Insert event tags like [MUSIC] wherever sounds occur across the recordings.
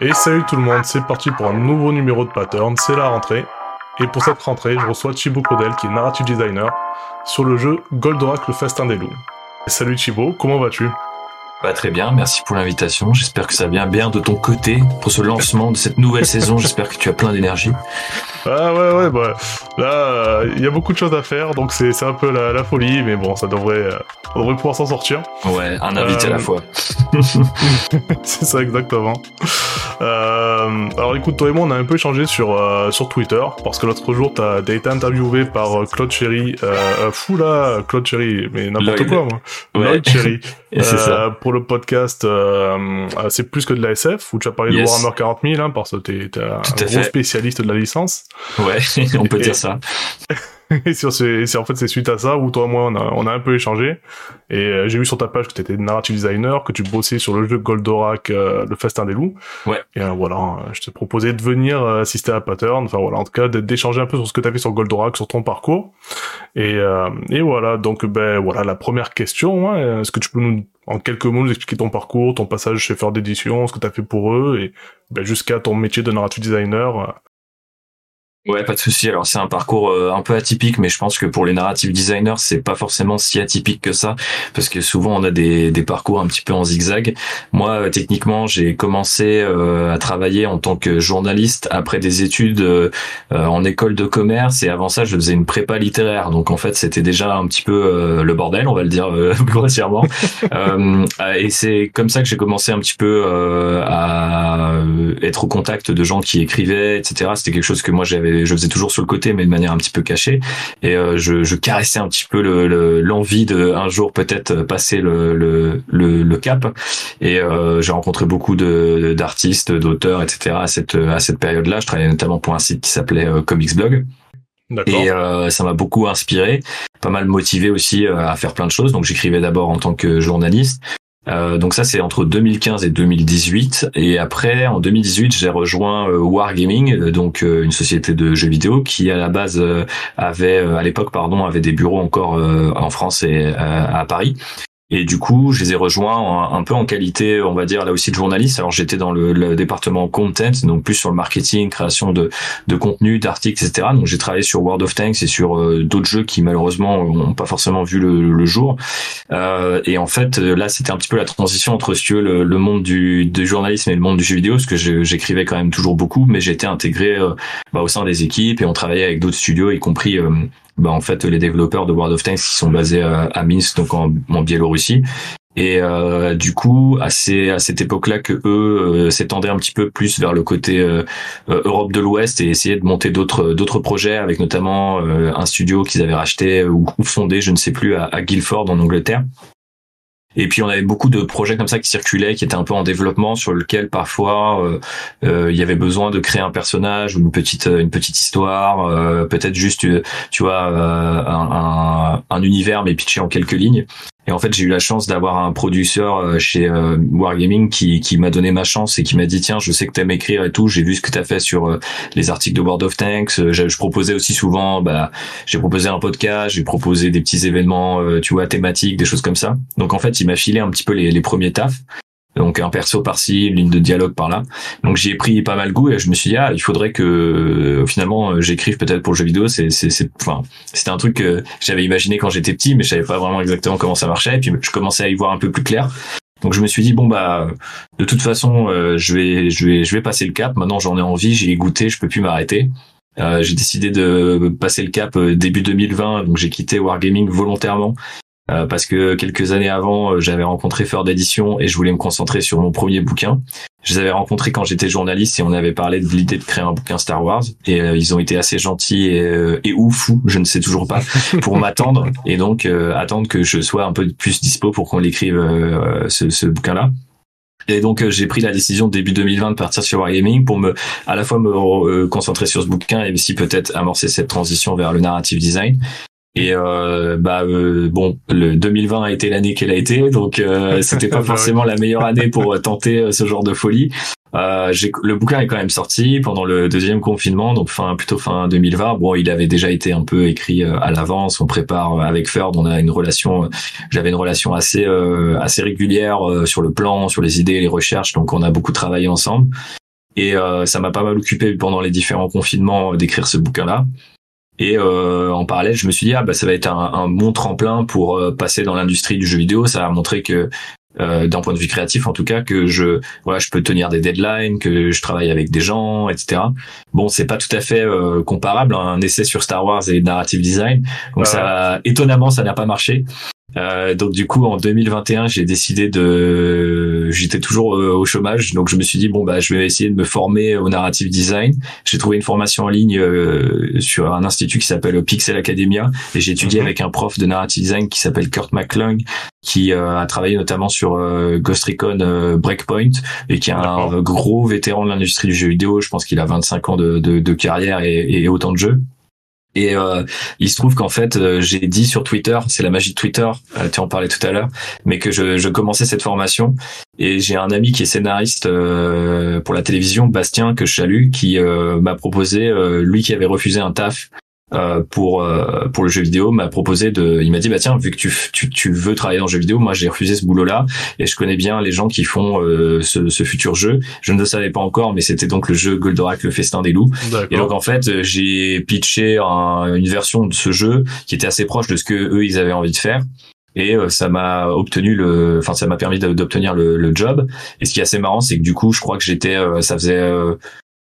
Et salut tout le monde, c'est parti pour un nouveau numéro de Pattern, c'est la rentrée. Et pour cette rentrée, je reçois Thibaut Codel, qui est narrative designer, sur le jeu Goldorak le Festin des Loups. Salut Thibaut, comment vas-tu? Bah, très bien, merci pour l'invitation. J'espère que ça vient bien de ton côté pour ce lancement de cette nouvelle saison. J'espère que tu as plein d'énergie. Ah ouais, ouais, bah là, il y a beaucoup de choses à faire, donc c'est un peu la, folie, mais bon, ça devrait, euh, on devrait pouvoir s'en sortir. Ouais, un invité à la euh, fois. [LAUGHS] c'est ça exactement. Euh, alors écoute, toi et moi, on a un peu échangé sur sur Twitter parce que l'autre jour, t'as été interviewé par Claude Cherry, fou là, Claude Cherry, mais n'importe quoi moi. Ouais. Cherry. [LAUGHS] c'est ça. Pour le podcast, c'est plus que de la SF où tu as parlé de Warhammer 40 000, hein, parce que t'es un gros spécialiste de la licence. Ouais, [LAUGHS] on peut dire ça. [LAUGHS] [LAUGHS] et sur c'est en fait c'est suite à ça où toi et moi on a, on a un peu échangé. Et euh, j'ai vu sur ta page que tu étais narrative designer que tu bossais sur le jeu Goldorak euh, le festin des loups. Ouais. Et euh, voilà je te proposais de venir assister à Pattern. Enfin voilà en tout cas d'échanger un peu sur ce que tu as fait sur Goldorak sur ton parcours. Et et voilà donc ben voilà la première question hein, est-ce que tu peux nous en quelques mots nous expliquer ton parcours ton passage chez Feur d'édition ce que tu as fait pour eux et ben, jusqu'à ton métier de narrative designer Ouais, pas de souci. Alors c'est un parcours euh, un peu atypique, mais je pense que pour les narrative designers, c'est pas forcément si atypique que ça, parce que souvent on a des, des parcours un petit peu en zigzag. Moi, euh, techniquement, j'ai commencé euh, à travailler en tant que journaliste après des études en école de commerce, et avant ça, je faisais une prépa littéraire. Donc en fait, c'était déjà un petit peu le bordel, on va le dire [LAUGHS] grossièrement. et c'est comme ça que j'ai commencé un petit peu à être au contact de gens qui écrivaient, etc. C'était quelque chose que moi j'avais je faisais toujours sur le côté, mais de manière un petit peu cachée. Et euh, je, je, caressais un petit peu l'envie le, de un jour peut-être passer le, le, le, cap. Et euh, j'ai rencontré beaucoup de d'artistes, d'auteurs, etc. à cette à cette période-là. Je travaillais notamment pour un site qui s'appelait euh, Comics Blog. Et euh, ça m'a beaucoup inspiré, pas mal motivé aussi euh, à faire plein de choses. Donc j'écrivais d'abord en tant que journaliste, euh, donc ça c'est entre 2015 et 2018 et après en 2018 j'ai rejoint euh, Wargaming euh, donc une société de jeux vidéo qui à la base avait à l'époque pardon avait des bureaux encore en France et à Paris et du coup, je les ai rejoints un, peu en qualité, on va dire là aussi de journaliste. Alors j'étais dans le, département content, donc plus sur le marketing, création de, de contenu, d'articles, etc. Donc j'ai travaillé sur World of Tanks et sur euh, d'autres jeux qui malheureusement n'ont pas forcément vu le, jour. Euh, et en fait, là, c'était un petit peu la transition entre si tu veux, le, monde du, du journalisme et le monde du jeu vidéo, parce que j'écrivais quand même toujours beaucoup, mais j'étais intégré euh, bah, au sein des équipes et on travaillait avec d'autres studios, y compris bah, en fait les développeurs de World of Tanks qui sont basés à, à Minsk donc en, en Biélorussie et euh, du coup, à, ces, à cette époque-là, que eux euh, s'étendaient un petit peu plus vers le côté euh, euh, Europe de l'Ouest et essayaient de monter d'autres d'autres projets, avec notamment un studio qu'ils avaient racheté ou, fondé, je ne sais plus, à, à Guildford en Angleterre. Et puis on avait beaucoup de projets comme ça qui circulaient, qui étaient un peu en développement, sur lequel parfois euh, euh, il y avait besoin de créer un personnage ou une petite une petite histoire, euh, peut-être juste tu vois un, un, un, univers mais pitché en quelques lignes. Et en fait, j'ai eu la chance d'avoir un producteur euh, chez euh, Wargaming qui, m'a donné ma chance et qui m'a dit tiens, je sais que t'aimes écrire et tout, j'ai vu ce que t'as fait sur euh, les articles de World of Tanks. Je, je proposais aussi souvent, bah, j'ai proposé un podcast, j'ai proposé des petits événements, tu vois, thématiques, des choses comme ça. Donc en fait, il m'a filé un petit peu les, les premiers tafs donc un perso par-ci, une ligne de dialogue par-là. Donc j'y ai pris pas mal goût et je me suis dit ah il faudrait que euh, finalement euh, j'écrive peut-être pour le jeu vidéo. C'est c'est c'est enfin c'était un truc que j'avais imaginé quand j'étais petit, mais je savais pas vraiment exactement comment ça marchait. Et puis je commençais à y voir un peu plus clair. Donc je me suis dit bon bah de toute façon euh, je vais je vais je vais passer le cap. Maintenant j'en ai envie, j'ai goûté, je peux plus m'arrêter. j'ai décidé de passer le cap début 2020, donc j'ai quitté Wargaming volontairement euh, parce que quelques années avant, euh, j'avais rencontré Feur d'édition et je voulais me concentrer sur mon premier bouquin. Je les avais rencontrés quand j'étais journaliste et on avait parlé de l'idée de créer un bouquin Star Wars et euh, ils ont été assez gentils et, et ou fous, je ne sais toujours pas, [LAUGHS] pour m'attendre et donc attendre que je sois un peu plus dispo pour qu'on l'écrive ce, ce bouquin-là. Et donc j'ai pris la décision début 2020 de partir sur Wargaming pour me à la fois me concentrer sur ce bouquin et aussi peut-être amorcer cette transition vers le narrative design. Et euh, bah euh, bon, le 2020 a été l'année qu'elle a été, donc euh, [LAUGHS] c'était pas forcément la meilleure année pour tenter euh, ce genre de folie. Euh, le bouquin est quand même sorti pendant le deuxième confinement, donc fin plutôt fin 2020. Bon, il avait déjà été un peu écrit à l'avance. On prépare avec Ferd, on a une relation. J'avais une relation assez assez régulière sur le plan, sur les idées, les recherches. Donc on a beaucoup travaillé ensemble. Et ça m'a pas mal occupé pendant les différents confinements d'écrire ce bouquin-là. Et en parallèle, je me suis dit ah bah ça va être un, un bon tremplin pour passer dans l'industrie du jeu vidéo. Ça va montrer que euh, d'un point de vue créatif en tout cas que je voilà je peux tenir des deadlines que je travaille avec des gens etc bon c'est pas tout à fait euh, comparable hein, un essai sur Star Wars et narrative design. Donc ça étonnamment ça n'a pas marché euh, donc du coup en 2021 j'ai décidé de j'étais toujours euh, au chômage. Donc je me suis dit bon bah je vais essayer de me former au narrative design. J'ai trouvé une formation en ligne euh, sur un institut qui s'appelle Pixel Academia. Et j'ai étudié mhm. avec un prof de narrative design qui s'appelle Kurt McClung qui a travaillé notamment sur Ghost Recon Breakpoint et qui est un gros vétéran de l'industrie du jeu vidéo. Je pense qu'il a 25 ans de, de, de carrière et, et autant de jeux et euh, il se trouve qu'en fait, euh, j'ai dit sur Twitter, c'est la magie de Twitter, euh, tu en parlais tout à l'heure, mais que je, je, commençais cette formation. Et j'ai un ami qui est scénariste pour la télévision, Bastien, que je salue, qui m'a proposé, lui qui avait refusé un taf euh, pour euh, pour le jeu vidéo m'a proposé de il m'a dit bah tiens vu que tu, tu, tu veux travailler dans le jeu vidéo moi j'ai refusé ce boulot là et je connais bien les gens qui font euh, ce, ce, futur jeu. Je ne le savais pas encore mais c'était donc le jeu Goldorak le festin des loups. Et donc en fait j'ai pitché une version de ce jeu qui était assez proche de ce que eux ils avaient envie de faire. Et ça m'a obtenu le enfin ça m'a permis d'obtenir le, le, job. Et ce qui est assez marrant c'est que du coup je crois que j'étais ça faisait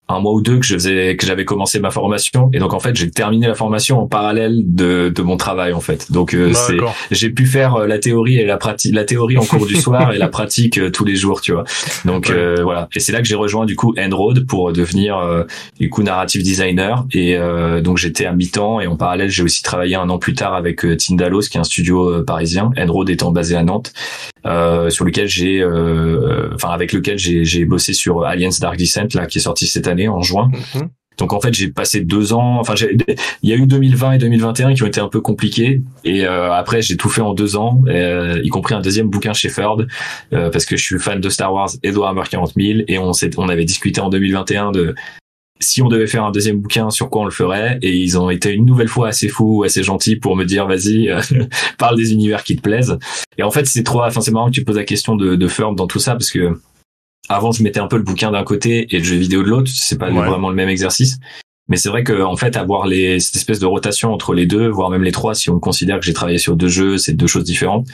un mois ou deux que je faisais que j'avais commencé ma formation. Et donc en fait j'ai terminé la formation en parallèle de, de mon travail en fait. Donc euh, c'est j'ai pu faire euh, la théorie et la pratique la théorie en cours du [LAUGHS] soir et la pratique euh, tous les jours tu vois. Donc voilà. Et c'est là que j'ai rejoint du coup Enroad pour devenir du coup narrative designer. Et donc j'étais à mi-temps et en parallèle j'ai aussi travaillé un an plus tard avec Tindalos qui est un studio parisien Enroad étant basé à Nantes sur lequel j'ai enfin avec lequel j'ai bossé sur Alliance Dark Descent là qui est sorti cette année en juin. Mhm. Donc en fait, j'ai passé deux ans. Enfin, il y a eu 2020 et 2021 qui ont été un peu compliqués. Et euh, après, j'ai tout fait en deux ans, euh, y compris un deuxième bouquin chez Ford, euh, parce que je suis fan de Star Wars et de Warhammer 40 000. Et on s'est, on avait discuté en 2021 de si on devait faire un deuxième bouquin, sur quoi on le ferait. Et ils ont été une nouvelle fois assez fous, assez gentils pour me dire, vas-y, [LAUGHS] parle des univers qui te plaisent. Et en fait, c'est trop. Enfin, c'est marrant que tu poses la question de, de Ford dans tout ça, parce que avant je mettais un peu le bouquin d'un côté et le jeu vidéo de l'autre. C'est pas vraiment le même exercice. Mais c'est vrai que en fait avoir les cette espèce de rotation entre les deux voire même les trois si on considère que j'ai travaillé sur deux jeux c'est deux choses différentes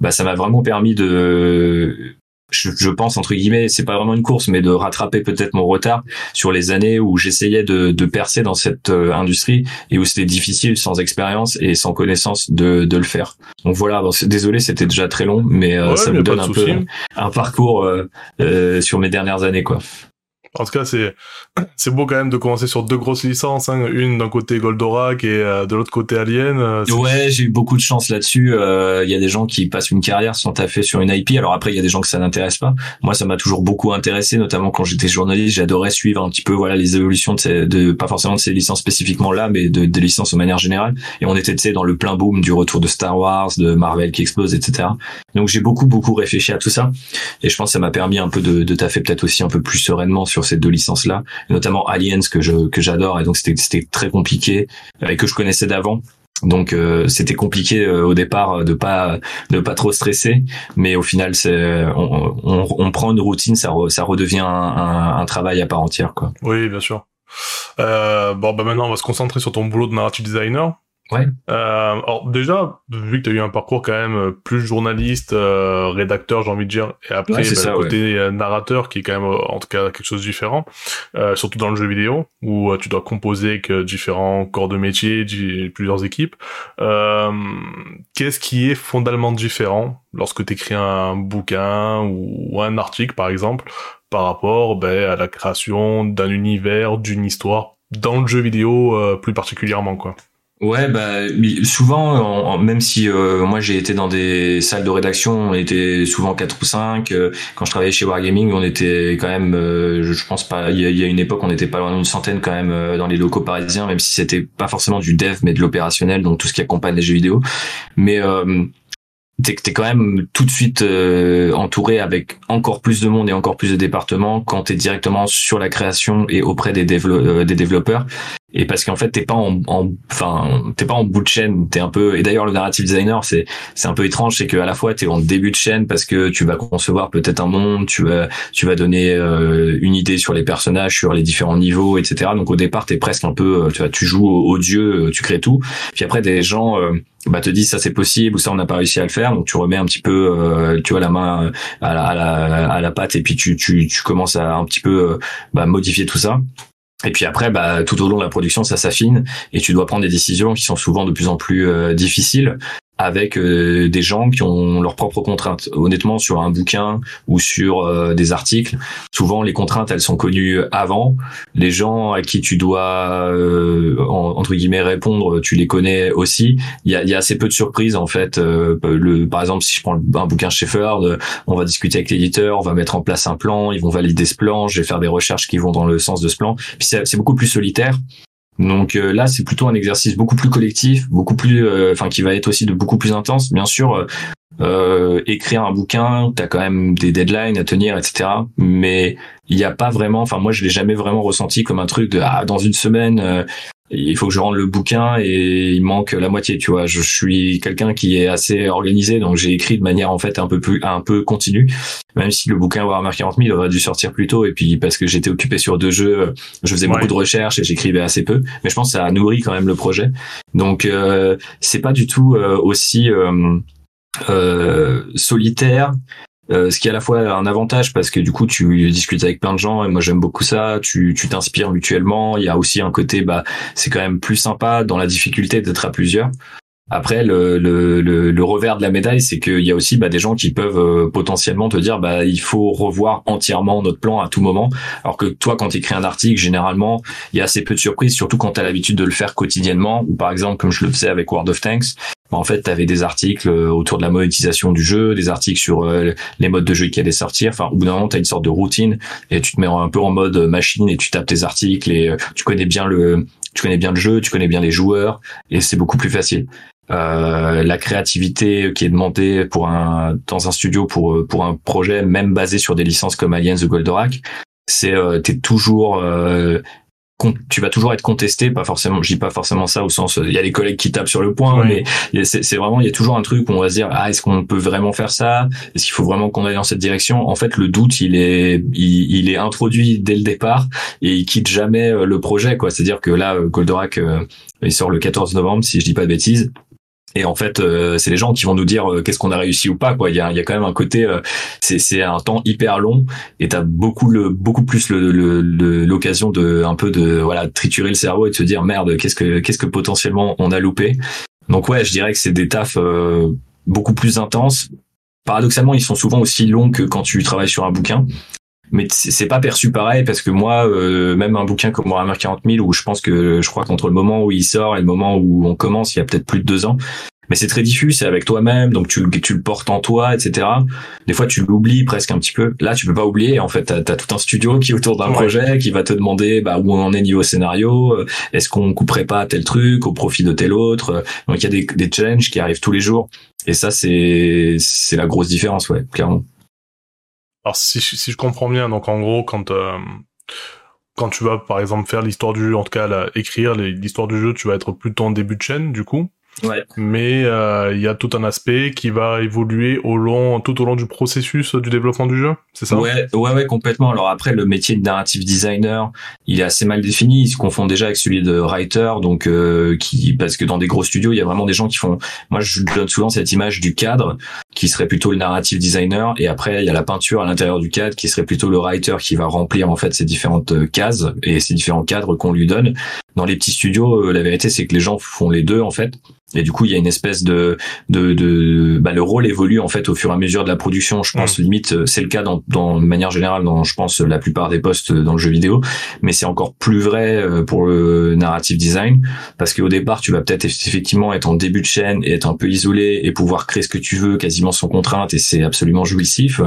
bah ça m'a vraiment permis de je, je, pense entre guillemets, c'est pas vraiment une course, mais de rattraper peut-être mon retard sur les années où j'essayais de, de, percer dans cette euh, industrie et où c'était difficile sans expérience et sans connaissance de, de le faire. Donc voilà, bon, désolé, c'était déjà très long, mais euh, ça me donne un peu un parcours euh, sur mes dernières années, quoi. En tout cas, c'est [CLEARS THROAT] c'est beau quand même de commencer sur deux grosses licences, hein. une d'un côté Goldorak et euh, de l'autre côté Alien. Euh, ouais, j'ai eu beaucoup de chance là-dessus. Euh, il y a des gens qui passent une carrière sans taffer sur une IP. Alors après, il y a des gens que ça n'intéresse pas. Moi, ça m'a toujours beaucoup intéressé, notamment quand j'étais journaliste. J'adorais suivre un petit peu voilà les évolutions de, ces, de pas forcément de ces licences spécifiquement là, mais de, des licences de manière générale. Et on était tu sais dans le plein boom du retour de Star Wars, de Marvel qui explose, etc. Donc j'ai beaucoup beaucoup réfléchi à tout ça, et je pense que ça m'a permis un peu de, de taffer peut-être aussi un peu plus sereinement sur ces deux licences là, notamment Aliens que je que j'adore et donc c'était c'était très compliqué et que je connaissais d'avant. Donc euh, c'était compliqué euh, au départ de pas de pas trop stresser, mais au final c'est on, on, on, prend une routine, ça ça redevient un, un, travail à part entière quoi. Oui bien sûr. Euh, bon bah maintenant on va se concentrer sur ton boulot de narrative designer. Ouais. Euh, alors déjà, vu que tu as eu un parcours quand même euh, plus journaliste, euh, rédacteur, j'ai envie de dire, et après bah, le côté euh, narrateur qui est quand même en tout cas quelque chose de différent, surtout dans le jeu vidéo où tu dois composer avec différents corps de métier, plusieurs équipes. Qu'est-ce qui est fondamentalement différent lorsque tu écris un bouquin ou un article par exemple par rapport ben, à la création d'un univers, d'une histoire dans le jeu vidéo plus particulièrement quoi? Ouais, bah souvent, même si euh, moi j'ai été dans des salles de rédaction, on était souvent quatre ou cinq. Euh, quand je travaillais chez Wargaming, on était quand même, euh, je pense pas, il y, a, une époque, on était pas loin d'une centaine quand même dans les locaux parisiens, même si c'était pas forcément du dev, mais de l'opérationnel, donc tout ce qui accompagne les jeux vidéo. Mais t'es es quand même tout de suite entouré avec encore plus de monde et encore plus de départements quand t'es directement sur la création et auprès des, des développeurs et parce qu'en fait t'es pas en, enfin t'es pas en bout de chaîne t'es un peu et d'ailleurs le narrative designer c'est c'est un peu étrange c'est que à la fois t'es en début de chaîne parce que tu vas concevoir peut-être un monde tu vas tu vas donner euh, une idée sur les personnages sur les différents niveaux etc donc au départ t'es presque un peu euh, tu vois tu joues au, dieu euh, tu crées tout. Puis après des gens bah te disent ça c'est possible ou ça on n'a pas réussi à le faire. Donc tu remets un petit peu tu vois la main à la, à la, à la pâte et puis tu tu tu commences à un petit peu bah, modifier tout ça et puis après, bah, tout au long de la production, ça s'affine et tu dois prendre des décisions qui sont souvent de plus en plus euh, difficiles avec euh, des gens qui ont leurs propres contraintes. Honnêtement, sur un bouquin ou sur euh, des articles, souvent les contraintes elles sont connues avant. Les gens à qui tu dois euh, entre guillemets répondre, tu les connais aussi. Il y a, y a, assez peu de surprises en fait. le, par exemple, si je prends un bouquin Shepard, on va discuter avec l'éditeur, on va mettre en place un plan, ils vont valider ce plan, je vais faire des recherches qui vont dans le sens de ce plan. Puis c'est beaucoup plus solitaire. Donc euh, là, c'est plutôt un exercice beaucoup plus collectif, beaucoup plus, euh, enfin, qui va être aussi de beaucoup plus intense. Bien sûr, euh, écrire un bouquin, t'as quand même des deadlines à tenir, etc. Mais il n'y a pas vraiment, enfin, moi, je l'ai jamais vraiment ressenti comme un truc de ah, dans une semaine, il faut que je rende le bouquin et il manque la moitié tu vois. Je suis quelqu'un qui est assez organisé donc j'ai écrit de manière en fait un peu plus un peu continue. Même si le bouquin Warhammer 40 000 aurait dû sortir plus tôt. Et puis parce que j'étais occupé sur deux jeux je faisais beaucoup de recherches et j'écrivais assez peu. Mais je pense que ça a nourri quand même le projet. Donc euh, c'est pas du tout euh, aussi euh, euh, solitaire euh, ce qui est à la fois un avantage parce que du coup tu discutes avec plein de gens et moi j'aime beaucoup ça tu tu t'inspires mutuellement il y a aussi un côté bah c'est quand même plus sympa dans la difficulté d'être à plusieurs après, le, le, le, revers de la médaille, c'est qu'il y a aussi bah, des gens qui peuvent euh, potentiellement te dire bah il faut revoir entièrement notre plan à tout moment. Alors que toi, quand tu écris un article, généralement, il y a assez peu de surprises, surtout quand tu as l'habitude de le faire quotidiennement. Ou par exemple, comme je le faisais avec World of Tanks, en fait, tu avais des articles euh, autour de la monétisation du jeu, des articles sur euh, les modes de jeu qui allaient sortir. Enfin, au bout d'un moment, tu as une sorte de routine et tu te mets un peu en mode machine et tu tapes tes articles et tu connais bien le tu connais bien le jeu, tu connais bien les joueurs et c'est beaucoup plus facile. Euh, la créativité qui est demandée pour un dans un studio pour pour un projet même basé sur des licences comme Aliens The Goldorak, c'est euh, t'es toujours euh, tu vas toujours être contesté, pas forcément, je dis pas forcément ça au sens, il y a les collègues qui tapent sur le point, mais c'est vraiment, il y a toujours un truc où on va se dire, ah, est-ce qu'on peut vraiment faire ça? Est-ce qu'il faut vraiment qu'on aille dans cette direction? En fait, le doute, il est, il, est introduit dès le départ et il quitte jamais le projet, quoi. C'est-à-dire que là, Goldorak, il sort le 14 novembre, si je dis pas de bêtises. Et en fait, euh, c'est les gens qui vont nous dire euh, qu'est-ce qu'on a réussi ou pas. Quoi. Il y a, quand même un côté, euh, c'est, un temps hyper long et t'as beaucoup beaucoup plus l'occasion de un peu de voilà triturer le cerveau et de se dire merde, qu'est-ce que, qu'est-ce que potentiellement on a loupé. Donc ouais, je dirais que c'est des tafs beaucoup plus intenses. Paradoxalement, ils sont souvent aussi longs que quand tu travailles sur un bouquin mais c'est pas perçu pareil parce que moi euh, même un bouquin comme Warhammer 40 000 où je pense que je crois qu'entre le moment où il sort et le moment où on commence il y a peut-être plus de deux ans mais c'est très diffus c'est avec toi-même donc tu, tu le portes en toi etc des fois tu l'oublies presque un petit peu. Là tu peux pas oublier en fait t'as as tout un studio qui est autour d'un projet qui va te demander bah, où on en est niveau scénario euh, est-ce qu'on couperait pas tel truc au profit de tel autre donc il y a des, des challenges qui arrivent tous les jours. Et ça c'est c'est la grosse différence ouais clairement alors si, si je comprends bien, donc en gros, quand euh, quand tu vas par exemple faire l'histoire du jeu, en tout cas écrire l'histoire du jeu, tu vas être plutôt en début de chaîne du coup. Ouais. Mais euh, il y a tout un aspect qui va évoluer au long, tout au long du processus du développement du jeu, c'est ça? Ouais, ouais, ouais, complètement. Alors après, le métier de narrative designer, il est assez mal défini. Il se confond déjà avec celui de writer, donc euh, qui, parce que dans des gros studios, il y a vraiment des gens qui font. Moi, je donne souvent cette image du cadre, qui serait plutôt le narrative designer, et après, il y a la peinture à l'intérieur du cadre, qui serait plutôt le writer, qui va remplir en fait ces différentes euh, cases et ces différents cadres qu'on lui donne. Dans les petits studios, la vérité, c'est que les gens font les deux en fait. Et du coup, il y a une espèce de de, de bah, le rôle évolue en fait au fur et à mesure de la production. Je pense limite euh, c'est le cas dans, dans de manière générale dans je pense la plupart des postes dans le jeu vidéo, mais c'est encore plus vrai euh, pour le narrative design parce qu'au départ, tu vas peut-être effectivement être en début de chaîne et être un peu isolé et pouvoir créer ce que tu veux quasiment sans contrainte et c'est absolument jouissif.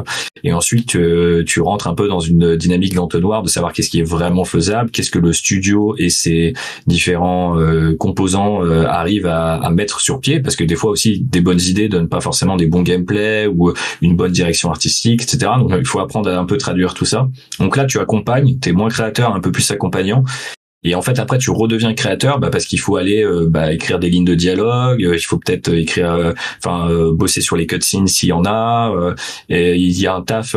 Et ensuite, tu, euh, tu rentres un peu dans une dynamique d'entonnoir de savoir qu'est-ce qui est vraiment faisable, qu'est-ce que le studio et ses différents composants arrivent à, à mettre sur pied. Parce que des fois aussi des bonnes idées donnent pas forcément des bons gameplay ou une bonne direction artistique etc donc il faut apprendre à un peu traduire tout ça. Donc là tu accompagnes t'es moins créateur un peu plus accompagnant Et en fait, après, tu redeviens créateur bah, parce qu'il faut aller euh, bah, écrire des lignes de dialogue, euh, il faut peut-être écrire, euh, enfin, bosser sur les cutscenes s'il y en a. et il y a un taf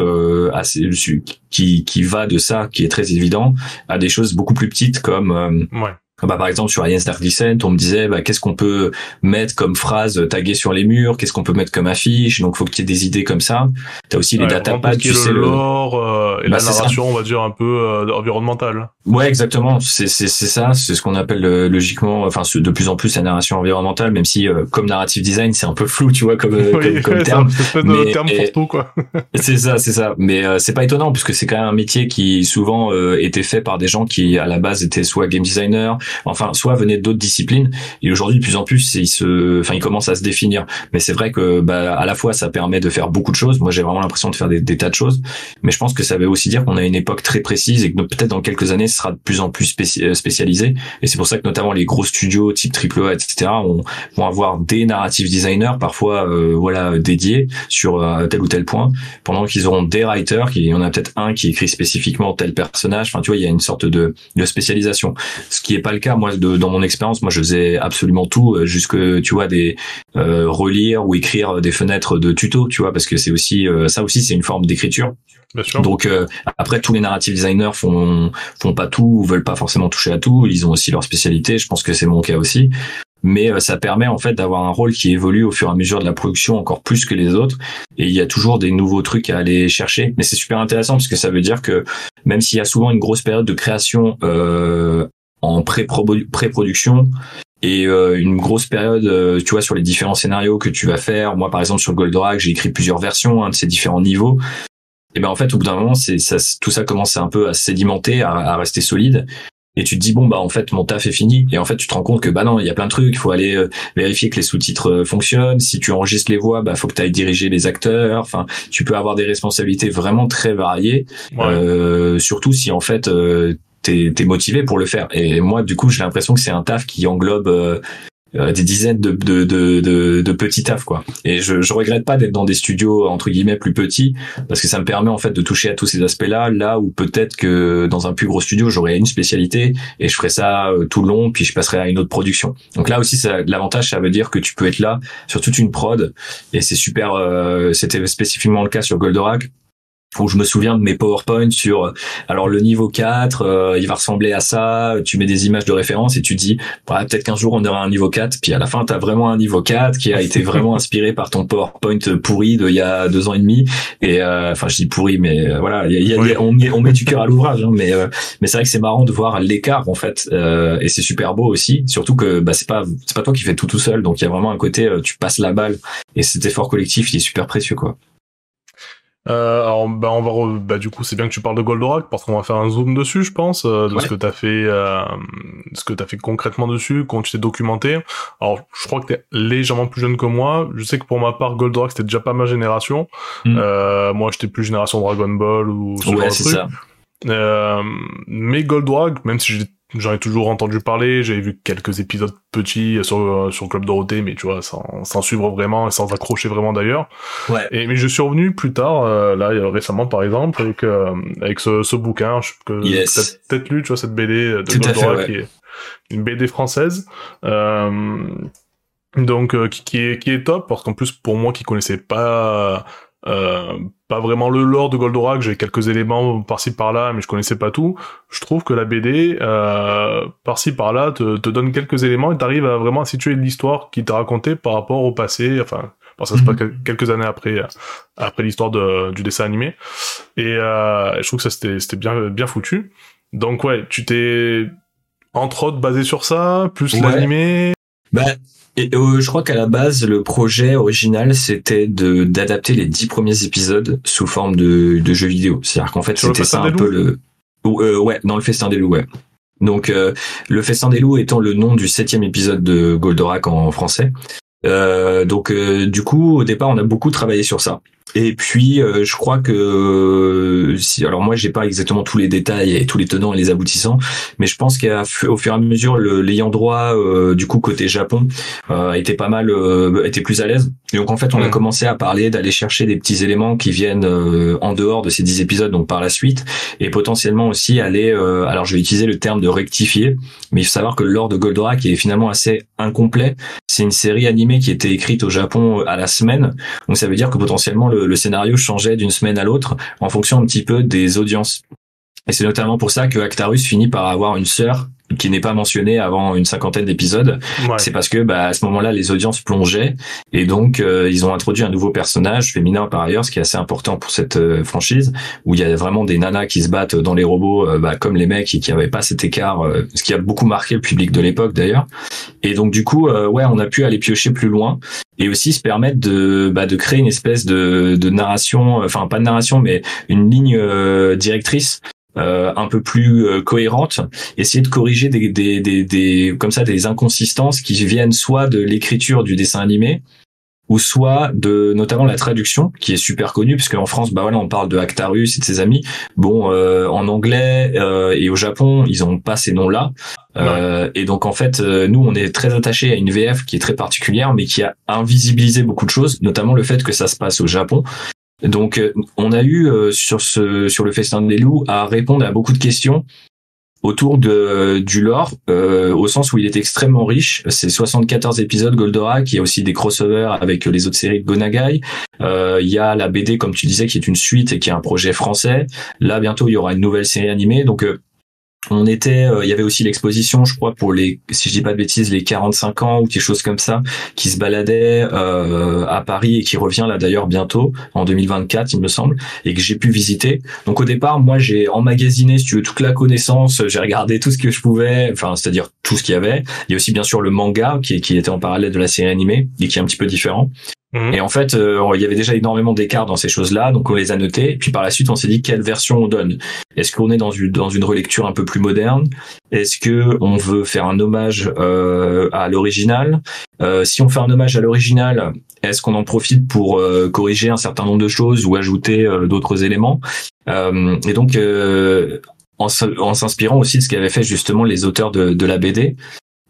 assez qui qui va de ça, qui est très évident, à des choses beaucoup plus petites comme ouais. Bah, par exemple, sur Alien Descent, on me disait bah, qu'est-ce qu'on peut mettre comme phrase taguée sur les murs, qu'est-ce qu'on peut mettre comme affiche? Donc, faut qu'il y ait des idées comme ça. T'as aussi les datapads, tu sais le lore euh, et bah, la narration, on va dire un peu euh, environnementale. Ouais, exactement. C'est c'est c'est ça. C'est ce qu'on appelle euh, logiquement, enfin de plus en plus la narration environnementale, même si comme narrative design, c'est un peu flou, tu vois, comme [LAUGHS] comme, comme terme. C'est un terme pour tout, quoi. [LAUGHS] c'est ça, c'est ça. Mais c'est pas étonnant puisque c'est quand même un métier qui souvent était fait par des gens qui à la base étaient soit game designer enfin soit venaient d'autres disciplines et aujourd'hui de plus en plus ils se enfin ils commencent à se définir. Mais c'est vrai que bah à la fois ça permet de faire beaucoup de choses. Moi j'ai vraiment l'impression de faire des, tas de choses. Mais je pense que ça veut aussi dire qu'on a une époque très précise et que peut-être dans quelques années ce sera de plus en plus euh, spécialisé. Et c'est pour ça que notamment les gros studios type AAA etc vont avoir des narrative designers parfois euh, voilà dédiés sur euh, tel ou tel point pendant qu'ils auront des writers qui y en a peut-être un qui écrit spécifiquement tel personnage. Enfin tu vois il y a une sorte de, de spécialisation. Ce qui est pas le cas moi dans mon expérience moi je faisais absolument tout euh, jusque tu vois des euh, relire ou écrire des fenêtres de tuto tu vois parce que c'est aussi euh, ça aussi c'est une forme d'écriture. Donc après tous les narrative designers font font pas tout ou veulent pas forcément toucher à tout. Ils ont aussi leur spécialité. Je pense que c'est mon cas aussi. Mais ça permet en fait d'avoir un rôle qui évolue au fur et à mesure de la production encore plus que les autres. Et il y a toujours des nouveaux trucs à aller chercher. Mais c'est super intéressant parce que ça veut dire que même s'il y a souvent une grosse période de création euh, en pré-production et euh, une grosse période, euh, tu vois, sur les différents scénarios que tu vas faire. Moi, par exemple, sur Goldorak, j'ai écrit plusieurs versions hein, de ces différents niveaux. Et ben en fait, au bout d'un moment, c'est ça, tout ça commence un peu à sédimenter, à, rester solide. Et tu te dis bon bah en fait mon taf est fini. Et en fait, tu te rends compte que bah non, il y a plein de trucs. Il faut aller euh, vérifier que les sous-titres fonctionnent. Si tu enregistres les voix, bah faut que tu ailles diriger les acteurs. Enfin, tu peux avoir des responsabilités vraiment très variées. surtout si en fait t'es es motivé pour le faire. Et moi, du coup, j'ai l'impression que c'est un taf qui englobe euh, euh, des dizaines de, de, de, de, petits tafs quoi. Et je, je regrette pas d'être dans des studios entre guillemets plus petits parce que ça me permet en fait de toucher à tous ces aspects-là, là où peut-être que dans un plus gros studio j'aurais une spécialité et je ferais ça euh, tout le long puis je passerais à une autre production. Donc là aussi l'avantage ça veut dire que tu peux être là sur toute une prod et c'est super. C'était spécifiquement le cas sur Goldorak où je me souviens de mes PowerPoint sur alors le niveau 4 euh, il va ressembler à ça tu mets des images de référence et tu dis bah, peut-être qu'un jour on aura un niveau 4 puis à la fin tu as vraiment un niveau 4 qui a été vraiment inspiré par ton PowerPoint pourri de il y a deux ans et demi. Et euh, enfin je dis pourri mais euh, voilà y y a, on, met, on met du cœur à l'ouvrage hein, mais mais c'est vrai que c'est marrant de voir l'écart en fait et c'est super beau aussi. Surtout que bah c'est pas c'est pas toi qui fais tout tout seul. Donc il y a vraiment un côté tu passes la balle. Et cet effort collectif il est super précieux quoi euh, alors, bah, on va, bah, du coup, c'est bien que tu parles de Goldorak parce qu'on va faire un zoom dessus, je pense, euh, de ce que t'as fait, euh, ce que t'as fait concrètement dessus, quand tu t'es documenté. Alors, je crois que t'es légèrement plus jeune que moi. Je sais que pour ma part, Goldorak c'était déjà pas ma génération. Mm. Euh, moi, j'étais plus génération Dragon Ball ou ce ouais, c'est ça. Euh, mais Goldorak, même si j'ai J'en ai toujours entendu parler, j'avais vu quelques épisodes petits sur, euh, sur Club Dorothée, mais tu vois, sans, sans suivre vraiment et sans accrocher vraiment d'ailleurs. Ouais. Et, mais je suis revenu plus tard, euh, là, récemment par exemple, avec, euh, avec ce, ce bouquin, que yes. peut-être lu, tu vois, cette BD de Tout qui est une BD française. donc, qui, qui, est, qui est top, parce qu'en plus, pour moi qui connaissais pas euh, pas vraiment le lore de Goldorak, j'ai quelques éléments par-ci par-là, mais je connaissais pas tout. Je trouve que la BD, euh, par-ci par-là, te, te, donne quelques éléments et t'arrives à vraiment situer l'histoire qui t'a raconté par rapport au passé, enfin, parce que se passe mhm. quelques années après, après l'histoire de, du dessin animé. Et euh, je trouve que ça c'était, c'était bien, bien foutu. Donc ouais, tu t'es entre autres basé sur ça, plus l'animé. Bah, et euh, je crois qu'à la base, le projet original, c'était de d'adapter les dix premiers épisodes sous forme de, de jeux vidéo. C'est-à-dire qu'en fait, c'était ça un peu le... Euh, ouais, dans le Festin des Loups, ouais. Donc, euh, le Festin des Loups étant le nom du septième épisode de Goldorak en français. Euh, donc, du coup, au départ, on a beaucoup travaillé sur ça. Et puis je crois que si, alors moi j'ai pas exactement tous les détails et tous les tenants et les aboutissants, mais je pense qu'au fur et à mesure l'ayant droit du coup côté Japon était pas mal était plus à l'aise. Et donc en fait on a commencé à parler d'aller chercher des petits éléments qui viennent en dehors de ces dix épisodes donc par la suite et potentiellement aussi aller alors je vais utiliser le terme de rectifier mais il faut savoir que l'or de Goldorak est finalement assez incomplet. C'est une série animée qui était écrite au Japon à la semaine. Donc ça veut dire que potentiellement le, scénario changeait d'une semaine à l'autre en fonction un petit peu des audiences. Et c'est notamment pour ça que Actarus finit par avoir une sœur qui n'est pas mentionné avant une cinquantaine d'épisodes, c'est parce que bah, à ce moment-là les audiences plongeaient et donc euh, ils ont introduit un nouveau personnage féminin par ailleurs, ce qui est assez important pour cette euh, franchise où il y a vraiment des nanas qui se battent dans les robots euh, bah, comme les mecs et qui n'avaient pas cet écart, ce qui a beaucoup marqué le public de l'époque d'ailleurs. Et donc du coup ouais on a pu aller piocher plus loin et aussi se permettre de bah, de créer une espèce de, de narration, enfin pas de narration mais une ligne directrice euh, un peu plus euh, cohérente, essayer de corriger des, des, des, des, comme ça des inconsistances qui viennent soit de l'écriture du dessin animé, ou soit de notamment la traduction qui est super connue puisque en France bah voilà on parle de Actarus et de ses amis. Bon euh, en anglais et au Japon ils ont pas ces noms là et donc en fait nous on est très attaché à une VF qui est très particulière mais qui a invisibilisé beaucoup de choses notamment le fait que ça se passe au Japon donc, euh, on a eu euh, sur ce sur le festin des loups à répondre à beaucoup de questions autour de du lore, euh, au sens où il est extrêmement riche. C'est 74 épisodes Goldorak. Il y a aussi des crossovers avec les autres séries de Gonagai. il y a la BD, comme tu disais, qui est une suite et qui est un projet français. Là, bientôt, il y aura une nouvelle série animée. Donc, on était, euh, il y avait aussi l'exposition, je crois, pour les, si je dis pas de bêtises, les 45 ans ou quelque chose comme ça, qui se baladait euh, à Paris et qui revient là d'ailleurs bientôt en 2024, il me semble, et que j'ai pu visiter. Donc au départ, moi, j'ai emmagasiné, si tu veux, toute la connaissance. J'ai regardé tout ce que je pouvais, enfin, c'est-à-dire tout ce qu'il y avait. Il y a aussi bien sûr le manga qui, qui était en parallèle de la série animée et qui est un petit peu différent. Mhm. Et en fait, euh, il y avait déjà énormément d'écarts dans ces choses-là, donc on les a notés. Puis par la suite, on s'est dit quelle version on donne. Est-ce qu'on est dans une dans une relecture un peu plus moderne? Est-ce que on veut faire un hommage euh, à l'original? Euh, Si on fait un hommage à l'original, est-ce qu'on en profite pour corriger un certain nombre de choses ou ajouter d'autres éléments? Et donc en s'inspirant aussi de ce qu'avaient fait justement les auteurs de la BD,